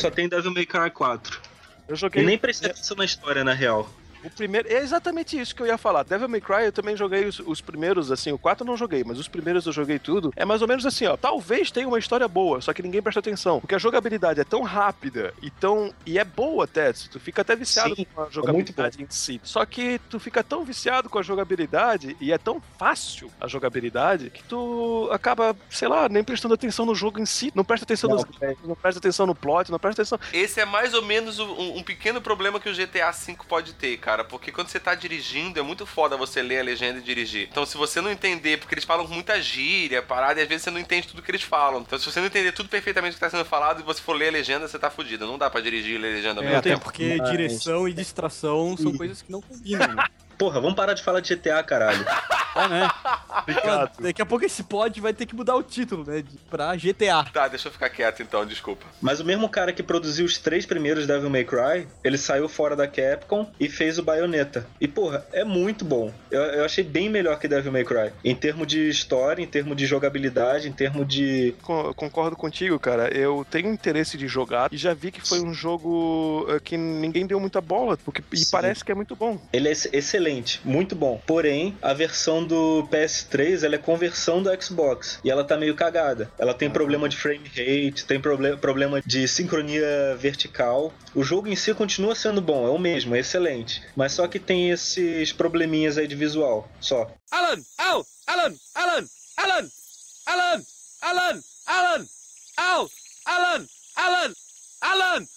Speaker 4: Só tenho Devil May Cry 4.
Speaker 2: Eu joguei.
Speaker 4: E nem prestei atenção na história, na real.
Speaker 2: O primeiro. É exatamente isso que eu ia falar. Devil May Cry, eu também joguei os, os primeiros, assim. O 4 eu não joguei, mas os primeiros eu joguei tudo. É mais ou menos assim, ó. Talvez tenha uma história boa, só que ninguém presta atenção. Porque a jogabilidade é tão rápida e tão. E é boa até. Tu fica até viciado
Speaker 4: Sim,
Speaker 2: com a
Speaker 4: muito
Speaker 2: jogabilidade em si. Só que tu fica tão viciado com a jogabilidade e é tão fácil a jogabilidade que tu acaba, sei lá, nem prestando atenção no jogo em si. Não presta atenção
Speaker 4: Não,
Speaker 2: nos gráficos, não presta atenção no plot, não presta atenção.
Speaker 1: Esse é mais ou menos um, um pequeno problema que o GTA V pode ter, cara. Porque quando você tá dirigindo, é muito foda você ler a legenda e dirigir. Então, se você não entender, porque eles falam com muita gíria, parada, e às vezes você não entende tudo que eles falam. Então, se você não entender tudo perfeitamente o que tá sendo falado e você for ler a legenda, você tá fudido. Não dá pra dirigir e ler a legenda
Speaker 3: É,
Speaker 1: mesmo
Speaker 3: até
Speaker 1: tempo.
Speaker 3: porque
Speaker 4: Mas-
Speaker 3: direção e distração são coisas que não combinam, né?
Speaker 4: Porra, vamos parar de falar de GTA, caralho.
Speaker 3: É, né?
Speaker 2: Obrigado.
Speaker 3: Daqui a pouco esse pod vai ter que mudar o título, né? Pra GTA.
Speaker 1: Tá, deixa eu ficar quieto então, desculpa.
Speaker 4: Mas o mesmo cara que produziu os três primeiros Devil May Cry, ele saiu fora da Capcom e fez o Bayonetta. E porra, é muito bom. Eu, eu achei bem melhor que Devil May Cry. Em termos de história, em termos de jogabilidade, em termos de.
Speaker 2: Con- concordo contigo, cara. Eu tenho interesse de jogar e já vi que foi um jogo eh, que ninguém deu muita bola, porque e
Speaker 4: Sim.
Speaker 2: parece que é muito bom.
Speaker 4: Ele é ex- excelente, muito bom. Porém, a versão do PS3 ela é conversão do Xbox e ela tá meio cagada. Ela tem problema de frame rate, tem proble problema de sincronia vertical. O jogo em si continua sendo bom, é o mesmo, é excelente. Mas só que tem esses probleminhas aí de visual, só.
Speaker 7: Alan! Al! Alan! Alan! Alan! Alan! Alan! Alan! Al! Alan! Alan! Alan!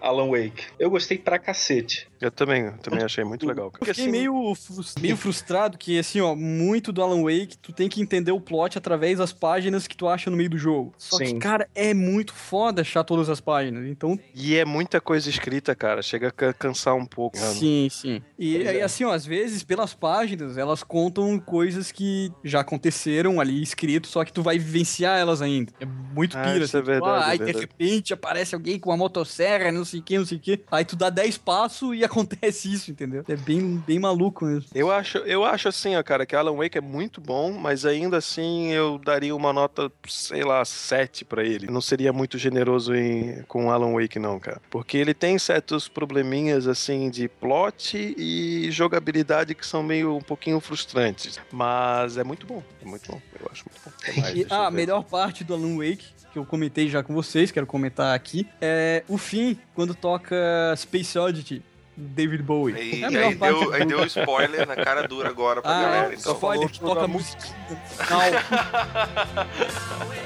Speaker 4: Alan Wake. Eu gostei pra cacete.
Speaker 2: Eu também, eu também achei muito legal.
Speaker 3: Eu
Speaker 2: Porque,
Speaker 3: fiquei
Speaker 2: assim,
Speaker 3: meio, frus- meio frustrado que, assim, ó, muito do Alan Wake, tu tem que entender o plot através das páginas que tu acha no meio do jogo. Só que,
Speaker 4: Sim.
Speaker 3: cara, é muito foda achar todas as páginas. Então,
Speaker 2: E é muita coisa escrita, cara. Chega a ca- cansar um pouco.
Speaker 3: sim, sim. E,
Speaker 4: é.
Speaker 3: e, assim, ó, às vezes, pelas páginas, elas contam coisas que já aconteceram ali escrito, só que tu vai vivenciar elas ainda. É muito
Speaker 2: Ah,
Speaker 3: pira.
Speaker 2: isso é
Speaker 3: assim, tipo,
Speaker 2: verdade,
Speaker 3: ah,
Speaker 2: é
Speaker 3: aí de
Speaker 2: verdade.
Speaker 3: repente aparece alguém com uma motosserra, não sei o que, não sei o que. Aí tu dá 10 passos e acontece isso, entendeu? É bem, bem maluco mesmo.
Speaker 2: Eu acho, eu acho assim, ó, cara, que Alan Wake é muito bom, mas ainda assim eu daria uma nota, sei lá, 7 pra ele. Não seria muito generoso em, com Alan Wake, não, cara. Porque ele tem certos probleminhas, assim, de plot e jogabilidade que são meio um pouquinho frustrantes. Mas é muito bom, é muito bom. Eu acho muito bom. Mais,
Speaker 3: E a melhor parte do Alan Wake, que eu comentei já com vocês, quero comentar aqui, é o fim, quando toca Space Oddity, David Bowie.
Speaker 1: E,
Speaker 3: é a melhor
Speaker 1: aí,
Speaker 3: parte
Speaker 1: deu, aí deu spoiler na cara dura agora pra
Speaker 3: Ah,
Speaker 1: galera.
Speaker 3: é,
Speaker 1: Então.
Speaker 3: spoiler,
Speaker 2: falou
Speaker 3: toca a
Speaker 2: da
Speaker 3: musiquinha no final.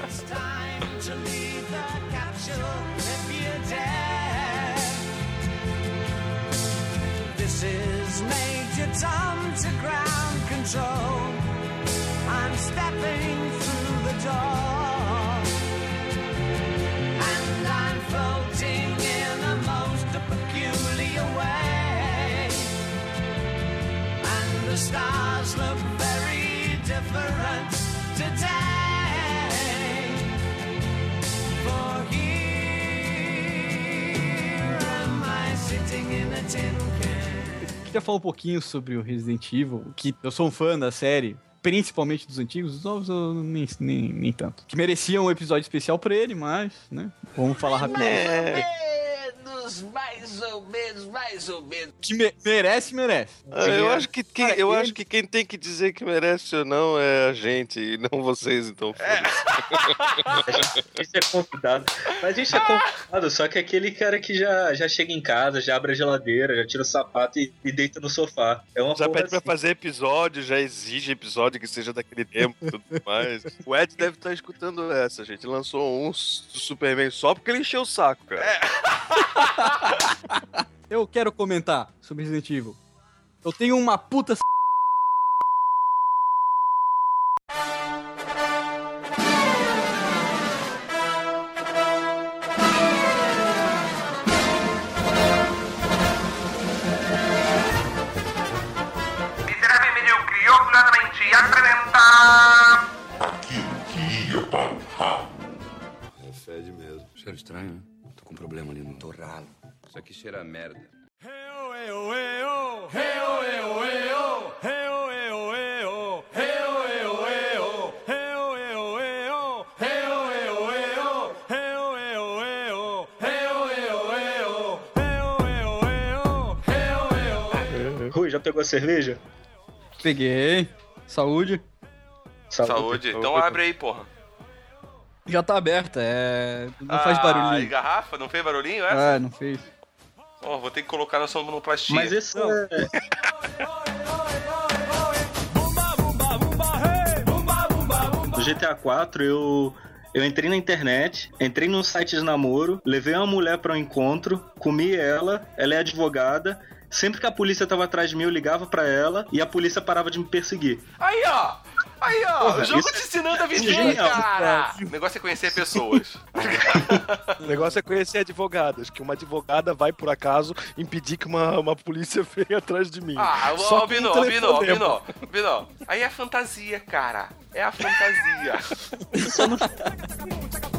Speaker 10: It's time to leave the capsule if you dare. This is Major Tom to ground control. I'm stepping through the door. The stars look very different today. For here am I sitting in a tin can.
Speaker 3: Queria falar um pouquinho sobre o Resident Evil, que eu sou um fã da série, principalmente dos antigos, os novos eu nem, nem, nem tanto. Que merecia um episódio especial pra ele, mas, né? Vamos falar rapidinho.
Speaker 10: Menos, mais ou menos, mais ou menos.
Speaker 3: Que me- merece, merece.
Speaker 2: Ah, eu acho que quem, eu
Speaker 3: ele-
Speaker 2: acho que quem tem que dizer que merece ou não é a gente e não vocês, então. foda-se.
Speaker 4: A gente é convidado. Mas a gente é convidado, só que é aquele cara que já, já chega em casa, já abre a geladeira, já tira o sapato e, e deita no sofá. É uma
Speaker 2: Já pede pra
Speaker 4: assim.
Speaker 2: fazer episódio, já exige episódio que seja daquele tempo e tudo mais. O Ed deve estar escutando essa, gente. Lançou um do Superman só porque ele encheu o saco, cara.
Speaker 3: Eu quero comentar sobre Resident Evil. Eu tenho uma puta.
Speaker 9: Aquilo que ia para o ralo.
Speaker 11: É fede mesmo. Cheiro estranho, né? Tô com um problema ali no torralo. Isso aqui cheira a merda.
Speaker 4: Rui, já pegou a cerveja?
Speaker 3: Peguei. Saúde.
Speaker 1: Saúde. Então abre aí, porra.
Speaker 3: Já tá aberta, é. Não faz
Speaker 1: Ah, E
Speaker 3: barulhinho.
Speaker 1: garrafa? Não fez barulhinho essa?
Speaker 3: Ah, não fez.
Speaker 1: Ó, vou ter que colocar na sonoplastia.
Speaker 4: Mas esse é... No GTA 4 eu eu entrei na internet, entrei num site de namoro, levei uma mulher para um encontro, comi ela, ela é advogada. Sempre que a polícia tava atrás de mim, eu ligava pra ela e a polícia parava de me perseguir.
Speaker 1: Aí, ó! Aí, ó!
Speaker 4: Porra,
Speaker 1: o jogo
Speaker 4: isso
Speaker 1: te
Speaker 4: é-
Speaker 1: ensinando a
Speaker 4: isso é
Speaker 1: viver,
Speaker 4: genial.
Speaker 1: cara! O negócio é conhecer pessoas.
Speaker 2: O negócio é conhecer advogadas, que uma advogada vai, por acaso, impedir que uma, uma polícia venha atrás de mim.
Speaker 1: Ah,
Speaker 2: Só
Speaker 1: ó,
Speaker 2: com um
Speaker 1: Bino, Bino,
Speaker 2: telefonema.
Speaker 1: Bino, Bino. Aí é fantasia, cara. É a fantasia.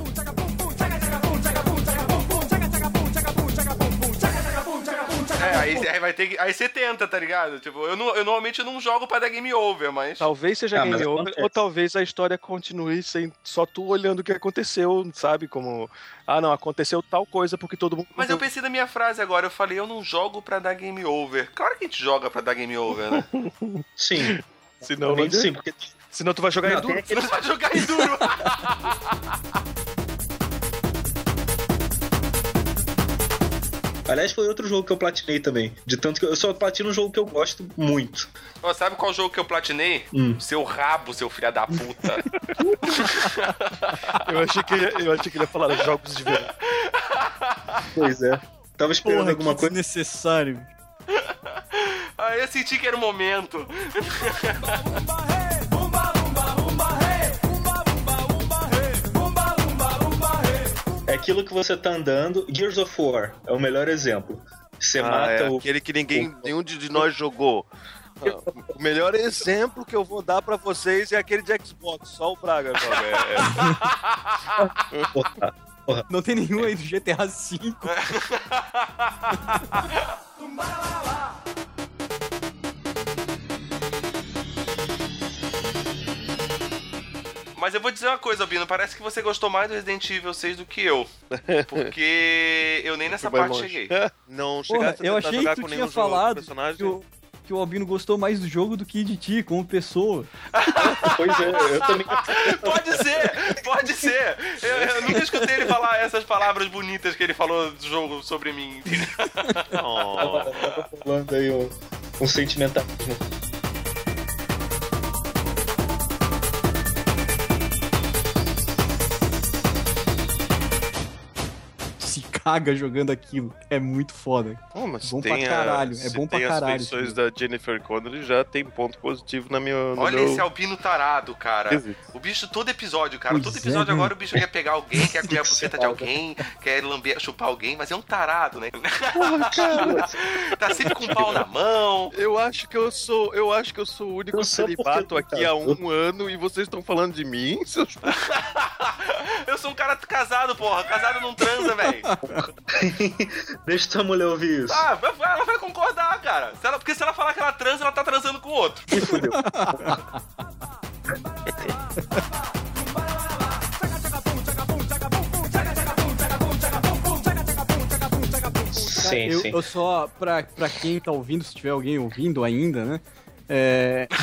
Speaker 1: É, aí, aí vai ter que. Aí você tenta, tá ligado? Tipo, eu, não- eu normalmente não jogo pra dar game over, mas.
Speaker 2: Talvez seja
Speaker 4: Ah,
Speaker 2: game over, ou talvez a história continue sem só tu olhando o que aconteceu, sabe? Como, ah, não, aconteceu tal coisa porque todo mundo.
Speaker 1: Mas eu pensei na minha frase agora, eu falei, eu não jogo pra dar game over. Claro que a gente joga pra dar game over, né?
Speaker 4: Sim.
Speaker 2: Senão, não
Speaker 4: sim, porque
Speaker 2: Senão tu vai jogar
Speaker 4: Não,
Speaker 2: em duro.
Speaker 4: aquele-
Speaker 1: Você vai jogar em duro.
Speaker 4: Aliás, foi outro jogo que eu platinei também. De tanto que eu só platino um jogo que eu gosto muito.
Speaker 1: Ó, sabe qual jogo que eu platinei?
Speaker 4: Hum.
Speaker 1: Seu rabo, seu filho da puta.
Speaker 2: Eu achei que ele, ia- eu achei que ele ia falar jogos de verão.
Speaker 4: Pois é. Tava esperando
Speaker 3: Porra,
Speaker 4: alguma
Speaker 3: que
Speaker 4: coisa.
Speaker 3: desnecessário.
Speaker 1: Aí eu senti que era o momento.
Speaker 4: aquilo que você tá andando. Gears of War é o melhor exemplo. Você
Speaker 2: Ah,
Speaker 4: mata
Speaker 2: é,
Speaker 4: o.
Speaker 2: aquele que ninguém, nenhum de de nós jogou. Ah, O melhor exemplo que eu vou dar pra vocês é aquele de Xbox, só o Braga joga. É, é.
Speaker 4: Porra.
Speaker 3: Não tem nenhum aí do GTA V.
Speaker 1: Mas eu vou dizer uma coisa, Albino, parece que você gostou mais do Resident Evil 6 do que eu. Porque eu nem nessa parte
Speaker 2: longe.
Speaker 1: cheguei.
Speaker 2: Não
Speaker 3: Porra,
Speaker 2: chegasse a
Speaker 3: eu
Speaker 2: tentar
Speaker 3: achei
Speaker 2: jogar
Speaker 3: que tu
Speaker 2: com
Speaker 3: tinha falado
Speaker 2: personagem.
Speaker 3: que o, que o Albino gostou mais do jogo do que de ti, como pessoa.
Speaker 4: Pois é, eu também.
Speaker 1: Pode ser, pode ser. Eu, eu nunca escutei ele falar essas palavras bonitas que ele falou do jogo sobre mim.
Speaker 4: Tava, tava rolando aí um, um sentimentalismo.
Speaker 3: Caga jogando aquilo. É muito foda.
Speaker 2: Oh, mas
Speaker 3: bom
Speaker 2: tem
Speaker 3: pra
Speaker 2: a-
Speaker 3: caralho. É
Speaker 2: se
Speaker 3: bom pra
Speaker 2: tem
Speaker 3: caralho.
Speaker 2: as feições da Jennifer Connelly, já tem ponto positivo na minha,
Speaker 1: Olha
Speaker 2: meu...
Speaker 1: esse albino tarado, cara.
Speaker 2: Existe.
Speaker 1: O bicho, todo episódio, cara.
Speaker 3: Pois
Speaker 1: todo
Speaker 3: é,
Speaker 1: episódio
Speaker 3: né?
Speaker 1: agora o bicho quer pegar alguém, quer comer a buceta de alguém, quer lamber, chupar alguém, mas é um tarado, né?
Speaker 2: Porra, cara.
Speaker 1: tá sempre com o pau na mão.
Speaker 2: Eu acho que eu sou, eu acho que eu sou o único
Speaker 4: Eu
Speaker 2: celibato aqui há um ano e vocês estão falando de mim, seus
Speaker 1: Eu sou um cara casado, porra. Casado não transa, velho.
Speaker 4: Deixa tua mulher ouvir isso.
Speaker 1: Ah, vai- vai- ela vai concordar, cara. Se ela- porque se ela falar que ela transa, ela tá transando com outro.
Speaker 4: Me fudeu. Sim,
Speaker 3: eu,
Speaker 4: sim.
Speaker 3: eu só, pra, pra quem tá ouvindo, se tiver alguém ouvindo ainda, né? É,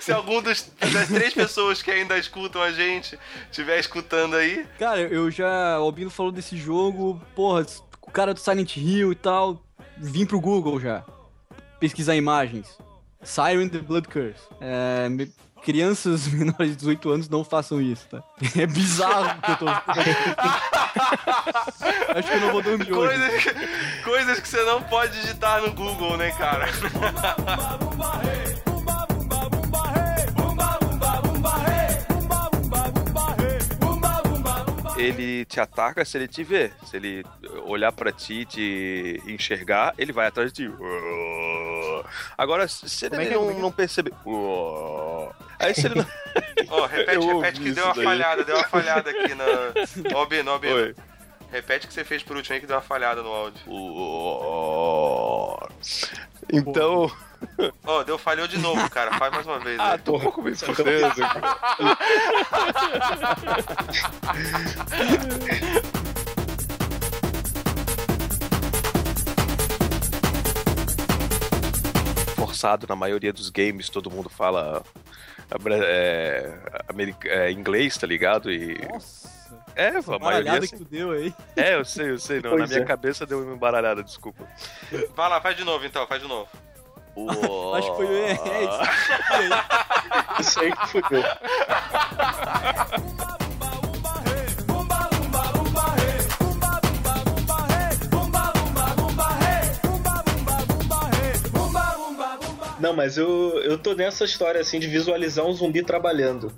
Speaker 1: Se algum dos, das três pessoas que ainda escutam a gente estiver escutando aí,
Speaker 3: cara, eu já. O Albino falou desse jogo, porra, o cara do Silent Hill e tal. Vim pro Google já. Pesquisar imagens. Siren the Blood Curse. É, crianças menores de 18 anos não façam isso, tá? É bizarro o que eu tô. Acho que eu não vou dormir hoje.
Speaker 1: coisas, coisas que você não pode digitar no Google, né, cara?
Speaker 2: ele te ataca se ele te ver. Se ele olhar pra ti e te enxergar, ele vai atrás de ti. Agora, se ele
Speaker 3: é é?
Speaker 2: não,
Speaker 3: é é?
Speaker 2: não perceber. Aí se ele não.
Speaker 1: Ó, repete,
Speaker 2: Eu
Speaker 1: repete que deu uma
Speaker 2: daí.
Speaker 1: falhada, deu uma falhada aqui na. Ó, Bino, ó, Bino. Repete o que você fez por último aí que deu uma falhada no áudio.
Speaker 2: Então.
Speaker 1: Ó, deu falhou de novo, cara. Faz mais uma vez.
Speaker 2: Ah,
Speaker 1: aí.
Speaker 2: tô um pouco me fudendo. cara. Forçado na maioria dos games, todo mundo fala é, america- é, inglês, tá ligado? E.
Speaker 3: Nossa.
Speaker 2: É, a maioria.
Speaker 3: baralhada
Speaker 2: assim-
Speaker 3: que tu deu aí.
Speaker 2: É, eu sei, eu sei. Não, na minha
Speaker 4: é.
Speaker 2: cabeça deu uma embaralhada, desculpa.
Speaker 1: Vai lá, faz de novo então, faz de novo.
Speaker 3: Acho que foi o é, é isso.
Speaker 4: Isso aí que fudeu. Não, mas eu, eu tô nessa história assim de visualizar um zumbi trabalhando.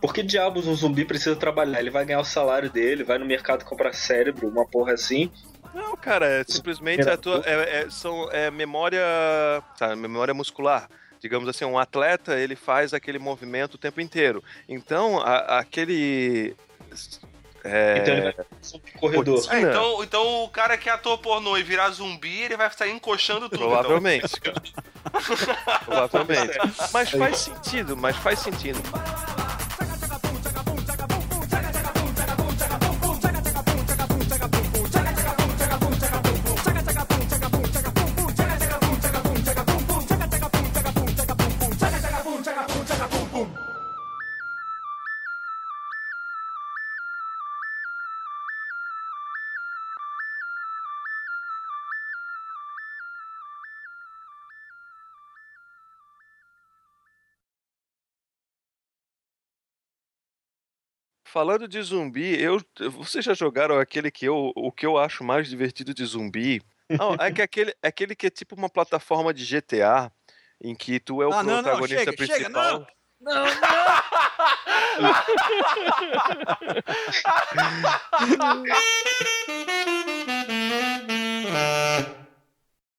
Speaker 4: Por que diabos um zumbi precisa trabalhar? Ele vai ganhar o salário dele, vai no mercado comprar cérebro, uma porra assim.
Speaker 2: Não, cara, é simplesmente a tua, é, é- são, é memória, sabe, memória muscular. Digamos assim, um atleta, ele faz aquele movimento o tempo inteiro. Então, a- aquele... É,
Speaker 4: Então ele vai corredor.
Speaker 1: É, então, então o cara que é ator pornô e virar zumbi, ele vai sair encoxando tudo. então.
Speaker 2: Provavelmente, cara. Provavelmente. Mas faz sentido, mas faz sentido. Falando de zumbi, eu, vocês já jogaram aquele que eu, o que eu acho mais divertido de zumbi? Não, é que aquele, é aquele que é tipo uma plataforma de GTA em que tu é o
Speaker 3: ah, protagonista não,
Speaker 2: não,
Speaker 3: chega,
Speaker 2: principal.
Speaker 3: Chega, não. Não, não!